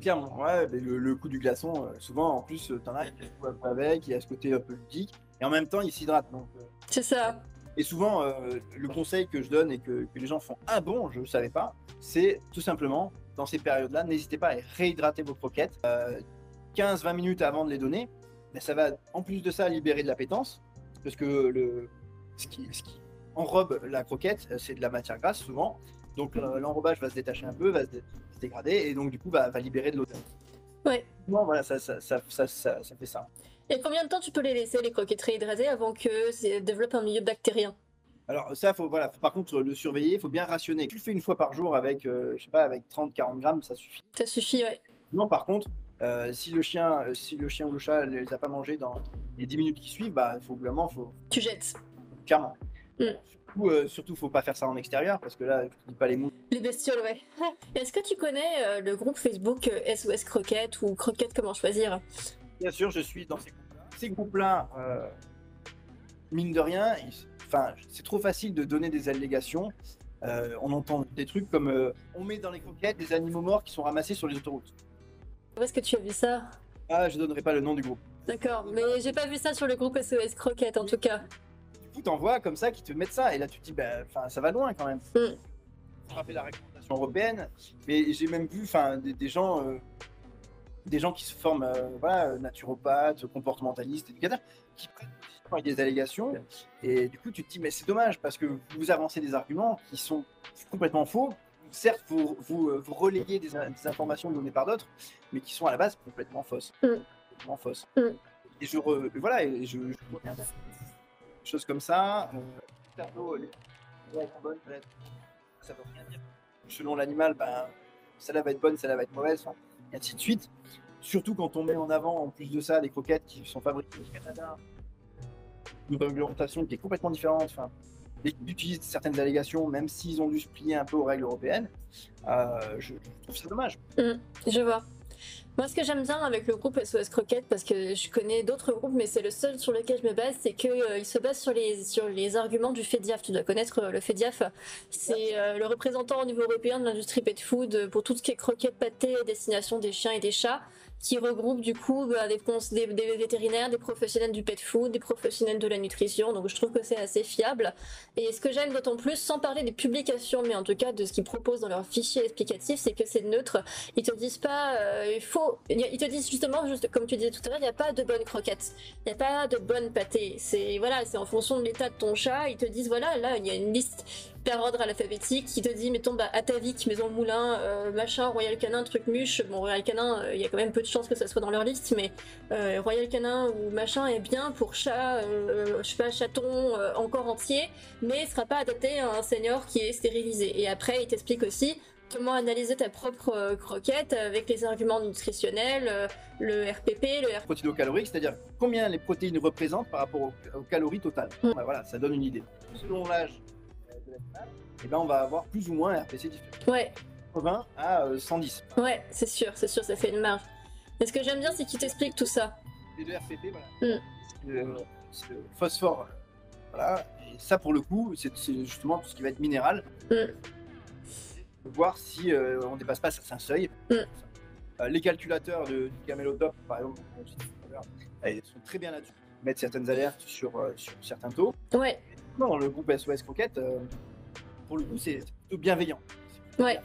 Clairement, ouais, le, le, coup du glaçon, euh, souvent en plus, euh, t'en as qui avec, il y a ce côté un peu ludique, et en même temps, il s'hydrate. Donc, c'est ça. Et souvent, le conseil que je donne et que, que les gens font ah bon, je ne savais pas, c'est tout simplement, dans ces périodes-là, n'hésitez pas à réhydrater vos croquettes 15-20 minutes avant de les donner. Mais ça va, en plus de ça, libérer de l'appétence, parce que le, ce, qui, ce qui enrobe la croquette, c'est de la matière grasse souvent, donc euh, l'enrobage va se détacher un peu, va se, dégrader et donc du coup va, va libérer de l'odeur. Ouais. Bon, voilà, ça ça, ça, ça, ça, fait ça. Et combien de temps tu peux les laisser, les croquettes réhydratées, avant que développent un milieu bactérien? Alors ça, faut, voilà, faut par contre le surveiller, il faut bien rationner. Tu le fais une fois par jour avec, euh, je sais pas, avec 30-40 grammes, ça suffit. Ça suffit, ouais. Non, par contre, euh, si le chien, si le chien ou le chat ne les a pas mangés dans les 10 minutes qui suivent, bah, il faut vraiment, faut. Tu jettes. Clairement. Mm. Surtout, euh, surtout, faut pas faire ça en extérieur parce que là, tu dis pas les mots. Les bestioles, ouais. Est-ce que tu connais euh, le groupe Facebook SOS euh, Croquette ou Croquette Comment Choisir? Bien sûr, je suis dans ces groupes-là. Ces groupes-là, mine de rien, enfin, c'est trop facile de donner des allégations. on entend des trucs comme on met dans les croquettes des animaux morts qui sont ramassés sur les autoroutes. Où est-ce que tu as vu ça? Ah, je donnerai pas le nom du groupe. D'accord, mais j'ai pas vu ça sur le groupe SOS Croquette en tout cas t'envoies comme ça qui te mettent ça. Et là, tu te dis, bah, ça va loin quand même. Mm. Frapper la réglementation européenne. Mais j'ai même vu des, des, gens. Euh, des gens qui se forment, euh, voilà, naturopathes, comportementalistes, éducateurs, qui prennent des allégations. Et du coup, tu te dis, mais c'est dommage parce que vous avancez des arguments qui sont complètement faux. Certes, vous, vous, euh, vous relayez des, informations données par d'autres, mais qui sont à la base complètement fausses. Mm. Complètement fausses. Mm. Et je, voilà, et je, je choses comme ça. Euh, rien dire. Selon l'animal, ben, celle-là va être bonne, celle-là va être mauvaise, et ainsi de suite. Surtout quand on met en avant, en plus de ça, des croquettes qui sont fabriquées au Canada, une réglementation qui est complètement différente. Enfin, utilisent certaines allégations, même s'ils ont dû se plier un peu aux règles européennes. Euh, je, trouve ça dommage. Mmh, je vois. Moi, ce que j'aime bien avec le groupe SOS Croquette, parce que je connais d'autres groupes, mais c'est le seul sur lequel je me base, c'est qu'il euh, se base sur les, sur les arguments du FEDIAF. Tu dois connaître euh, le FEDIAF. C'est euh, le représentant au niveau européen de l'industrie pet food pour tout ce qui est croquettes pâté destination des chiens et des chats qui regroupe du coup bah, des, des, vétérinaires, des professionnels du pet food, des professionnels de la nutrition. Donc je trouve que c'est assez fiable. Et ce que j'aime d'autant plus, sans parler des publications, mais en tout cas de ce qu'ils proposent dans leur fichier explicatif, c'est que c'est neutre. Ils te disent pas, euh, il faut, ils te disent justement, juste comme tu disais tout à l'heure, il n'y a pas de bonnes croquettes, il n'y a pas de bonnes pâtés. C'est voilà, c'est en fonction de l'état de ton chat. Ils te disent voilà, là il y a une liste par ordre alphabétique qui te dit, mettons, bah, Atavik, Maison Moulin, euh, machin, Royal Canin, truc muche. Bon, Royal Canin, euh, il y a quand même peu de chances que ça soit dans leur liste, mais euh, Royal Canin ou machin est bien pour chat, je sais pas, chaton encore entier, mais sera pas adapté à un senior qui est stérilisé. Et après, il t'explique aussi comment analyser ta propre croquette avec les arguments nutritionnels, le RPP, le RP. protéinocalorique, c'est-à-dire combien les protéines représentent par rapport aux, calories totales. Mm. Bah, voilà, ça donne une idée. Selon l'âge euh, eh ben, on va avoir plus ou moins un RPC différent. Ouais, 80 à euh, 110. ouais, c'est sûr, c'est sûr, ça fait une marge. Mais ce que j'aime bien, c'est qu'il t'explique tout ça. Les deux RPP, voilà. Mm. C'est le- phosphore. Voilà. Et ça, pour le coup, c'est justement tout ce qui va être minéral. Mm. Voir si euh, on dépasse pas certains seuils. Mm. Euh, les calculateurs de, du Camelotop, par exemple, sont très bien là-dessus. Mettre certaines alertes sur, euh, sur certains taux. Ouais, Non, dans le groupe SOS Croquette, euh, pour le coup, c'est plutôt bienveillant. C'est Ouais.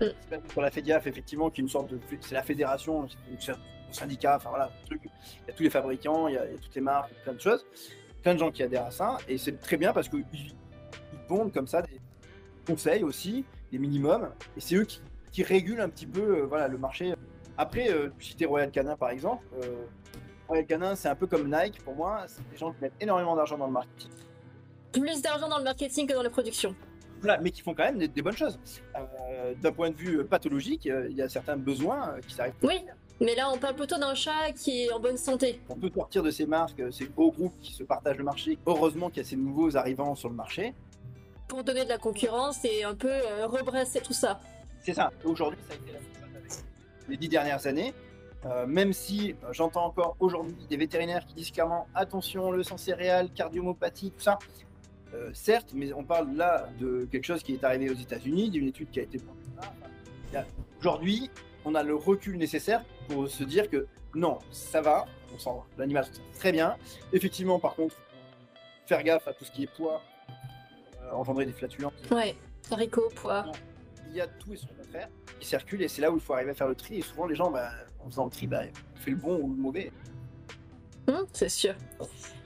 Mm. C'est pas Sur la FEDIAF, effectivement, qui est une sorte de. C'est la fédération, c'est un syndicat, enfin voilà, truc. Il y a tous les fabricants, il y a, il y a toutes les marques, il y a plein de choses. Plein de gens qui adhèrent à ça. Et c'est très bien parce qu'ils ils pondent comme ça des conseils aussi, des minimums. Et c'est eux qui, qui régulent un petit peu euh, voilà, le marché. Après, euh, tu citais Royal Canin par exemple. Euh, Royal Canin, c'est un peu comme Nike pour moi. C'est des gens qui mettent énormément d'argent dans le marketing. Plus d'argent dans le marketing que dans la production. Voilà, mais qui font quand même des, des bonnes choses. Euh, D'un point de vue euh, pathologique, euh, il y a certains besoins qui s'arrêtent. Oui, mais là, on parle plutôt d'un chat qui est en bonne santé. On peut sortir de ces marques, ces gros groupes qui se partagent le marché. Heureusement qu'il y a ces nouveaux arrivants sur le marché. Pour donner de la concurrence et un peu rebrasser tout ça. C'est ça. Aujourd'hui, ça a été la même chose avec les dix dernières années. Euh, même si euh, j'entends encore aujourd'hui des vétérinaires qui disent clairement attention, le sang céréal, cardiomyopathie, tout ça. Euh, certes, mais on parle là de quelque chose qui est arrivé aux États-Unis, d'une étude qui a été Aujourd'hui, on a le recul nécessaire pour se dire que non, ça va, on sent l'animal très bien. Effectivement, par contre, faire gaffe à tout ce qui est poids, euh, engendrer des flatulences. Ouais, haricots, pois. Il y a tout et son contraire qui circule et c'est là où il faut arriver à faire le tri. Et souvent, les gens, bah, en faisant le tri, bah, on fait le bon ou le mauvais. Hum, c'est sûr.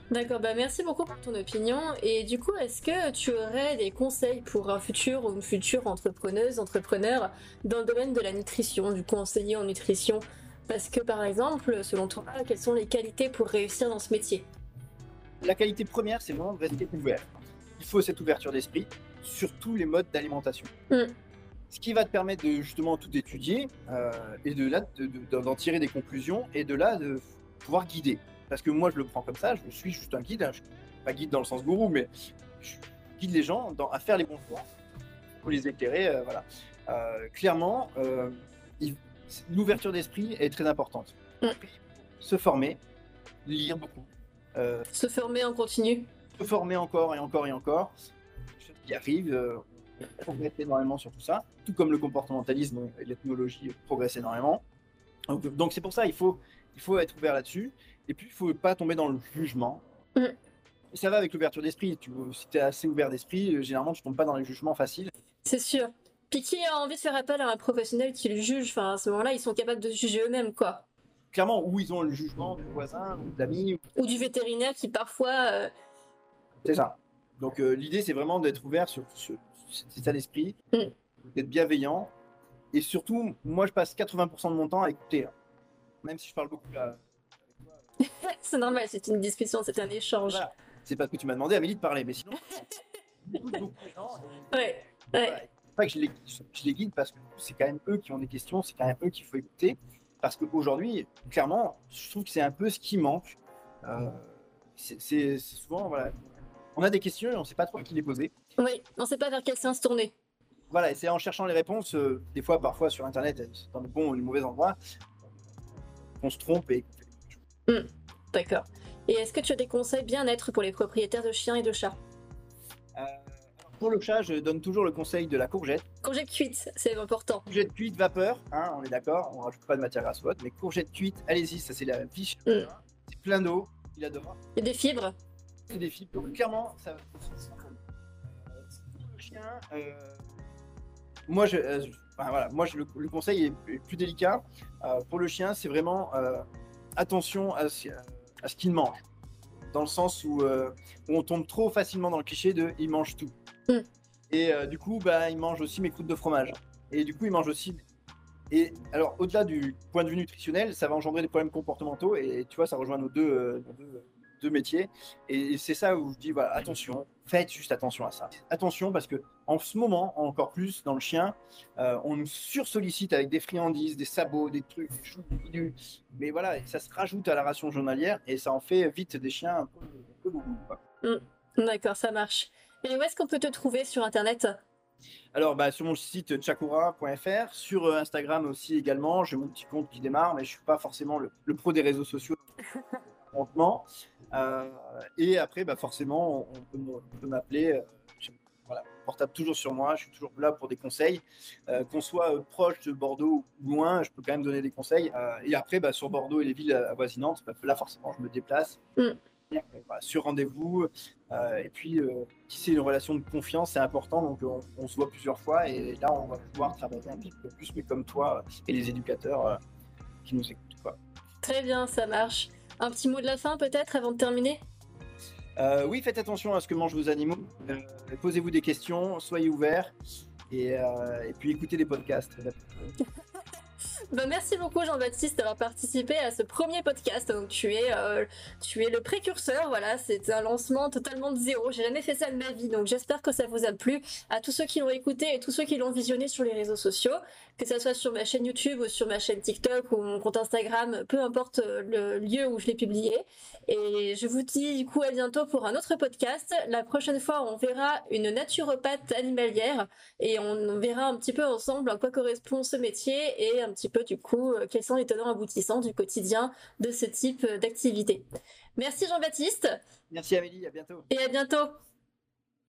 D'accord, bah merci beaucoup pour ton opinion. Et du coup, est-ce que tu aurais des conseils pour un futur ou une future entrepreneuse, entrepreneur dans le domaine de la nutrition, du conseiller en nutrition? Parce que par exemple, selon toi, quelles sont les qualités pour réussir dans ce métier? La qualité première, c'est vraiment de rester ouvert. Il faut cette ouverture d'esprit sur tous les modes d'alimentation. Mm. Ce qui va te permettre de justement tout étudier euh, et de là de- de- d'en tirer des conclusions et de là de pouvoir guider. Parce que moi, je le prends comme ça, je suis juste un guide. hein. Je suis pas guide dans le sens gourou, mais je guide les gens dans- à faire les bons choix. pour les éclairer. euh, voilà. Euh, clairement, euh, l'ouverture d'esprit est très importante. Mm. Se former, lire beaucoup, Se former en continu se former encore et encore et encore. Chose qui arrive, on progresse énormément sur tout ça, tout comme le comportementalisme et l'ethnologie progressent énormément. Donc donc c'est pour ça il faut il faut être ouvert là-dessus. Et puis il faut pas tomber dans le jugement. Mm. Ça va avec l'ouverture d'esprit. Tu, si tu es assez ouvert d'esprit, euh, généralement tu tombes pas dans les jugements faciles. C'est sûr. Puis qui a envie de faire appel à un professionnel qui le juge? Enfin, à ce moment-là, ils sont capables de juger eux-mêmes, quoi. Clairement, où ils ont le jugement du voisin, ou de l'ami, ou- Ou du vétérinaire qui parfois... euh, c'est ça. Donc euh, l'idée c'est vraiment d'être ouvert sur, sur cet état d'esprit, Mm. d'être bienveillant. Et surtout, moi je passe 80% de mon temps à écouter. hein. Même si je parle beaucoup là. c'est normal, c'est une discussion, c'est un échange. Voilà. C'est parce que tu m'as demandé, Amélie, de parler. Mais sinon, Ouais, ouais. pas que je les, je les guide parce que c'est quand même eux qui ont des questions, c'est quand même eux qu'il faut écouter. Parce qu'aujourd'hui, clairement, je trouve que c'est un peu ce qui manque. Euh, c'est souvent, voilà, on a des questions et on ne sait pas trop à qui les poser. Oui, on sait pas vers quel sens tourner. Voilà, et c'est en cherchant les réponses, euh, des fois, parfois sur Internet, dans le bon ou le mauvais endroit, qu'on se trompe et D'accord. Et est-ce que tu as des conseils bien-être pour les propriétaires de chiens et de chats? Euh, pour le chat, je donne toujours le conseil de la courgette. Courgette cuite, c'est important. Courgette cuite vapeur, hein, on est d'accord, on rajoute pas de matière grasse ou autre, mais courgette cuite, allez-y, ça c'est la vie. Mm. C'est plein d'eau, il adore. A des fibres? C'est des fibres, donc clairement, ça va. Euh, pour le chien, euh, moi, je, euh, je- enfin, voilà, moi je- le, le conseil est, plus délicat. Pour le chien, c'est vraiment attention à ce, à ce qu'il mange. Dans le sens où, euh, où on tombe trop facilement dans le cliché de il mange tout. Mm. Et euh, du coup, bah, il mange aussi mes croûtes de fromage. Et du coup, il mange aussi. Et alors, au-delà du point de vue nutritionnel, ça va engendrer des problèmes comportementaux. Et tu vois, ça rejoint nos deux, euh, nos deux, deux métiers. Et c'est ça où je dis, voilà, attention, faites juste attention à ça. Attention parce que en ce moment, encore plus dans le chien, euh, on nous sursollicite avec des friandises, des sabots, des trucs, des choux, des. Mais voilà, ça se rajoute à la ration journalière et ça en fait vite des chiens un peu, un peu quoi. D'accord, ça marche. Et où est-ce qu'on peut te trouver sur Internet? Alors, bah, sur mon site chakura.fr, sur euh, Instagram aussi également. J'ai mon petit compte qui démarre, mais je suis pas forcément le, le pro des réseaux sociaux. Euh, et après, bah, forcément, on peut m'appeler. euh, voilà, portable toujours sur moi. Je suis toujours là pour des conseils. Euh, Qu'on soit euh, proche de Bordeaux ou loin, je peux quand même donner des conseils. Euh, et après, bah, sur Bordeaux et les villes avoisinantes, bah, là, forcément, je me déplace. Mm. Sur rendez-vous. Et puis, euh, tisser une relation de confiance, c'est important. Donc, on, on se voit plusieurs fois. Et là, on va pouvoir travailler un petit peu plus, mais comme toi et les éducateurs qui nous écoutent. Quoi. Très bien, ça marche. Un petit mot de la fin peut-être avant de terminer? Euh, oui, faites attention à ce que mangent vos animaux. Euh, Posez-vous des questions, soyez ouverts. Et, euh, puis écoutez des podcasts. Bah, merci beaucoup Jean-Baptiste d'avoir participé à ce premier podcast. Donc tu es, euh, tu es le précurseur, voilà, c'est un lancement totalement de zéro. J'ai jamais fait ça de ma vie, donc j'espère que ça vous a plu. À tous ceux qui l'ont écouté et tous ceux qui l'ont visionné sur les réseaux sociaux, que ça soit sur ma chaîne YouTube ou sur ma chaîne TikTok ou mon compte Instagram, peu importe euh, le lieu où je l'ai publié. Et je vous dis du coup à bientôt pour un autre podcast. La prochaine fois, on verra une naturopathe animalière et on verra un petit peu ensemble à quoi correspond ce métier et un petit peu du coup euh, quels sont les tenants aboutissants du quotidien de ce type euh, d'activité. Merci Jean-Baptiste Merci Amélie, à bientôt. et à bientôt.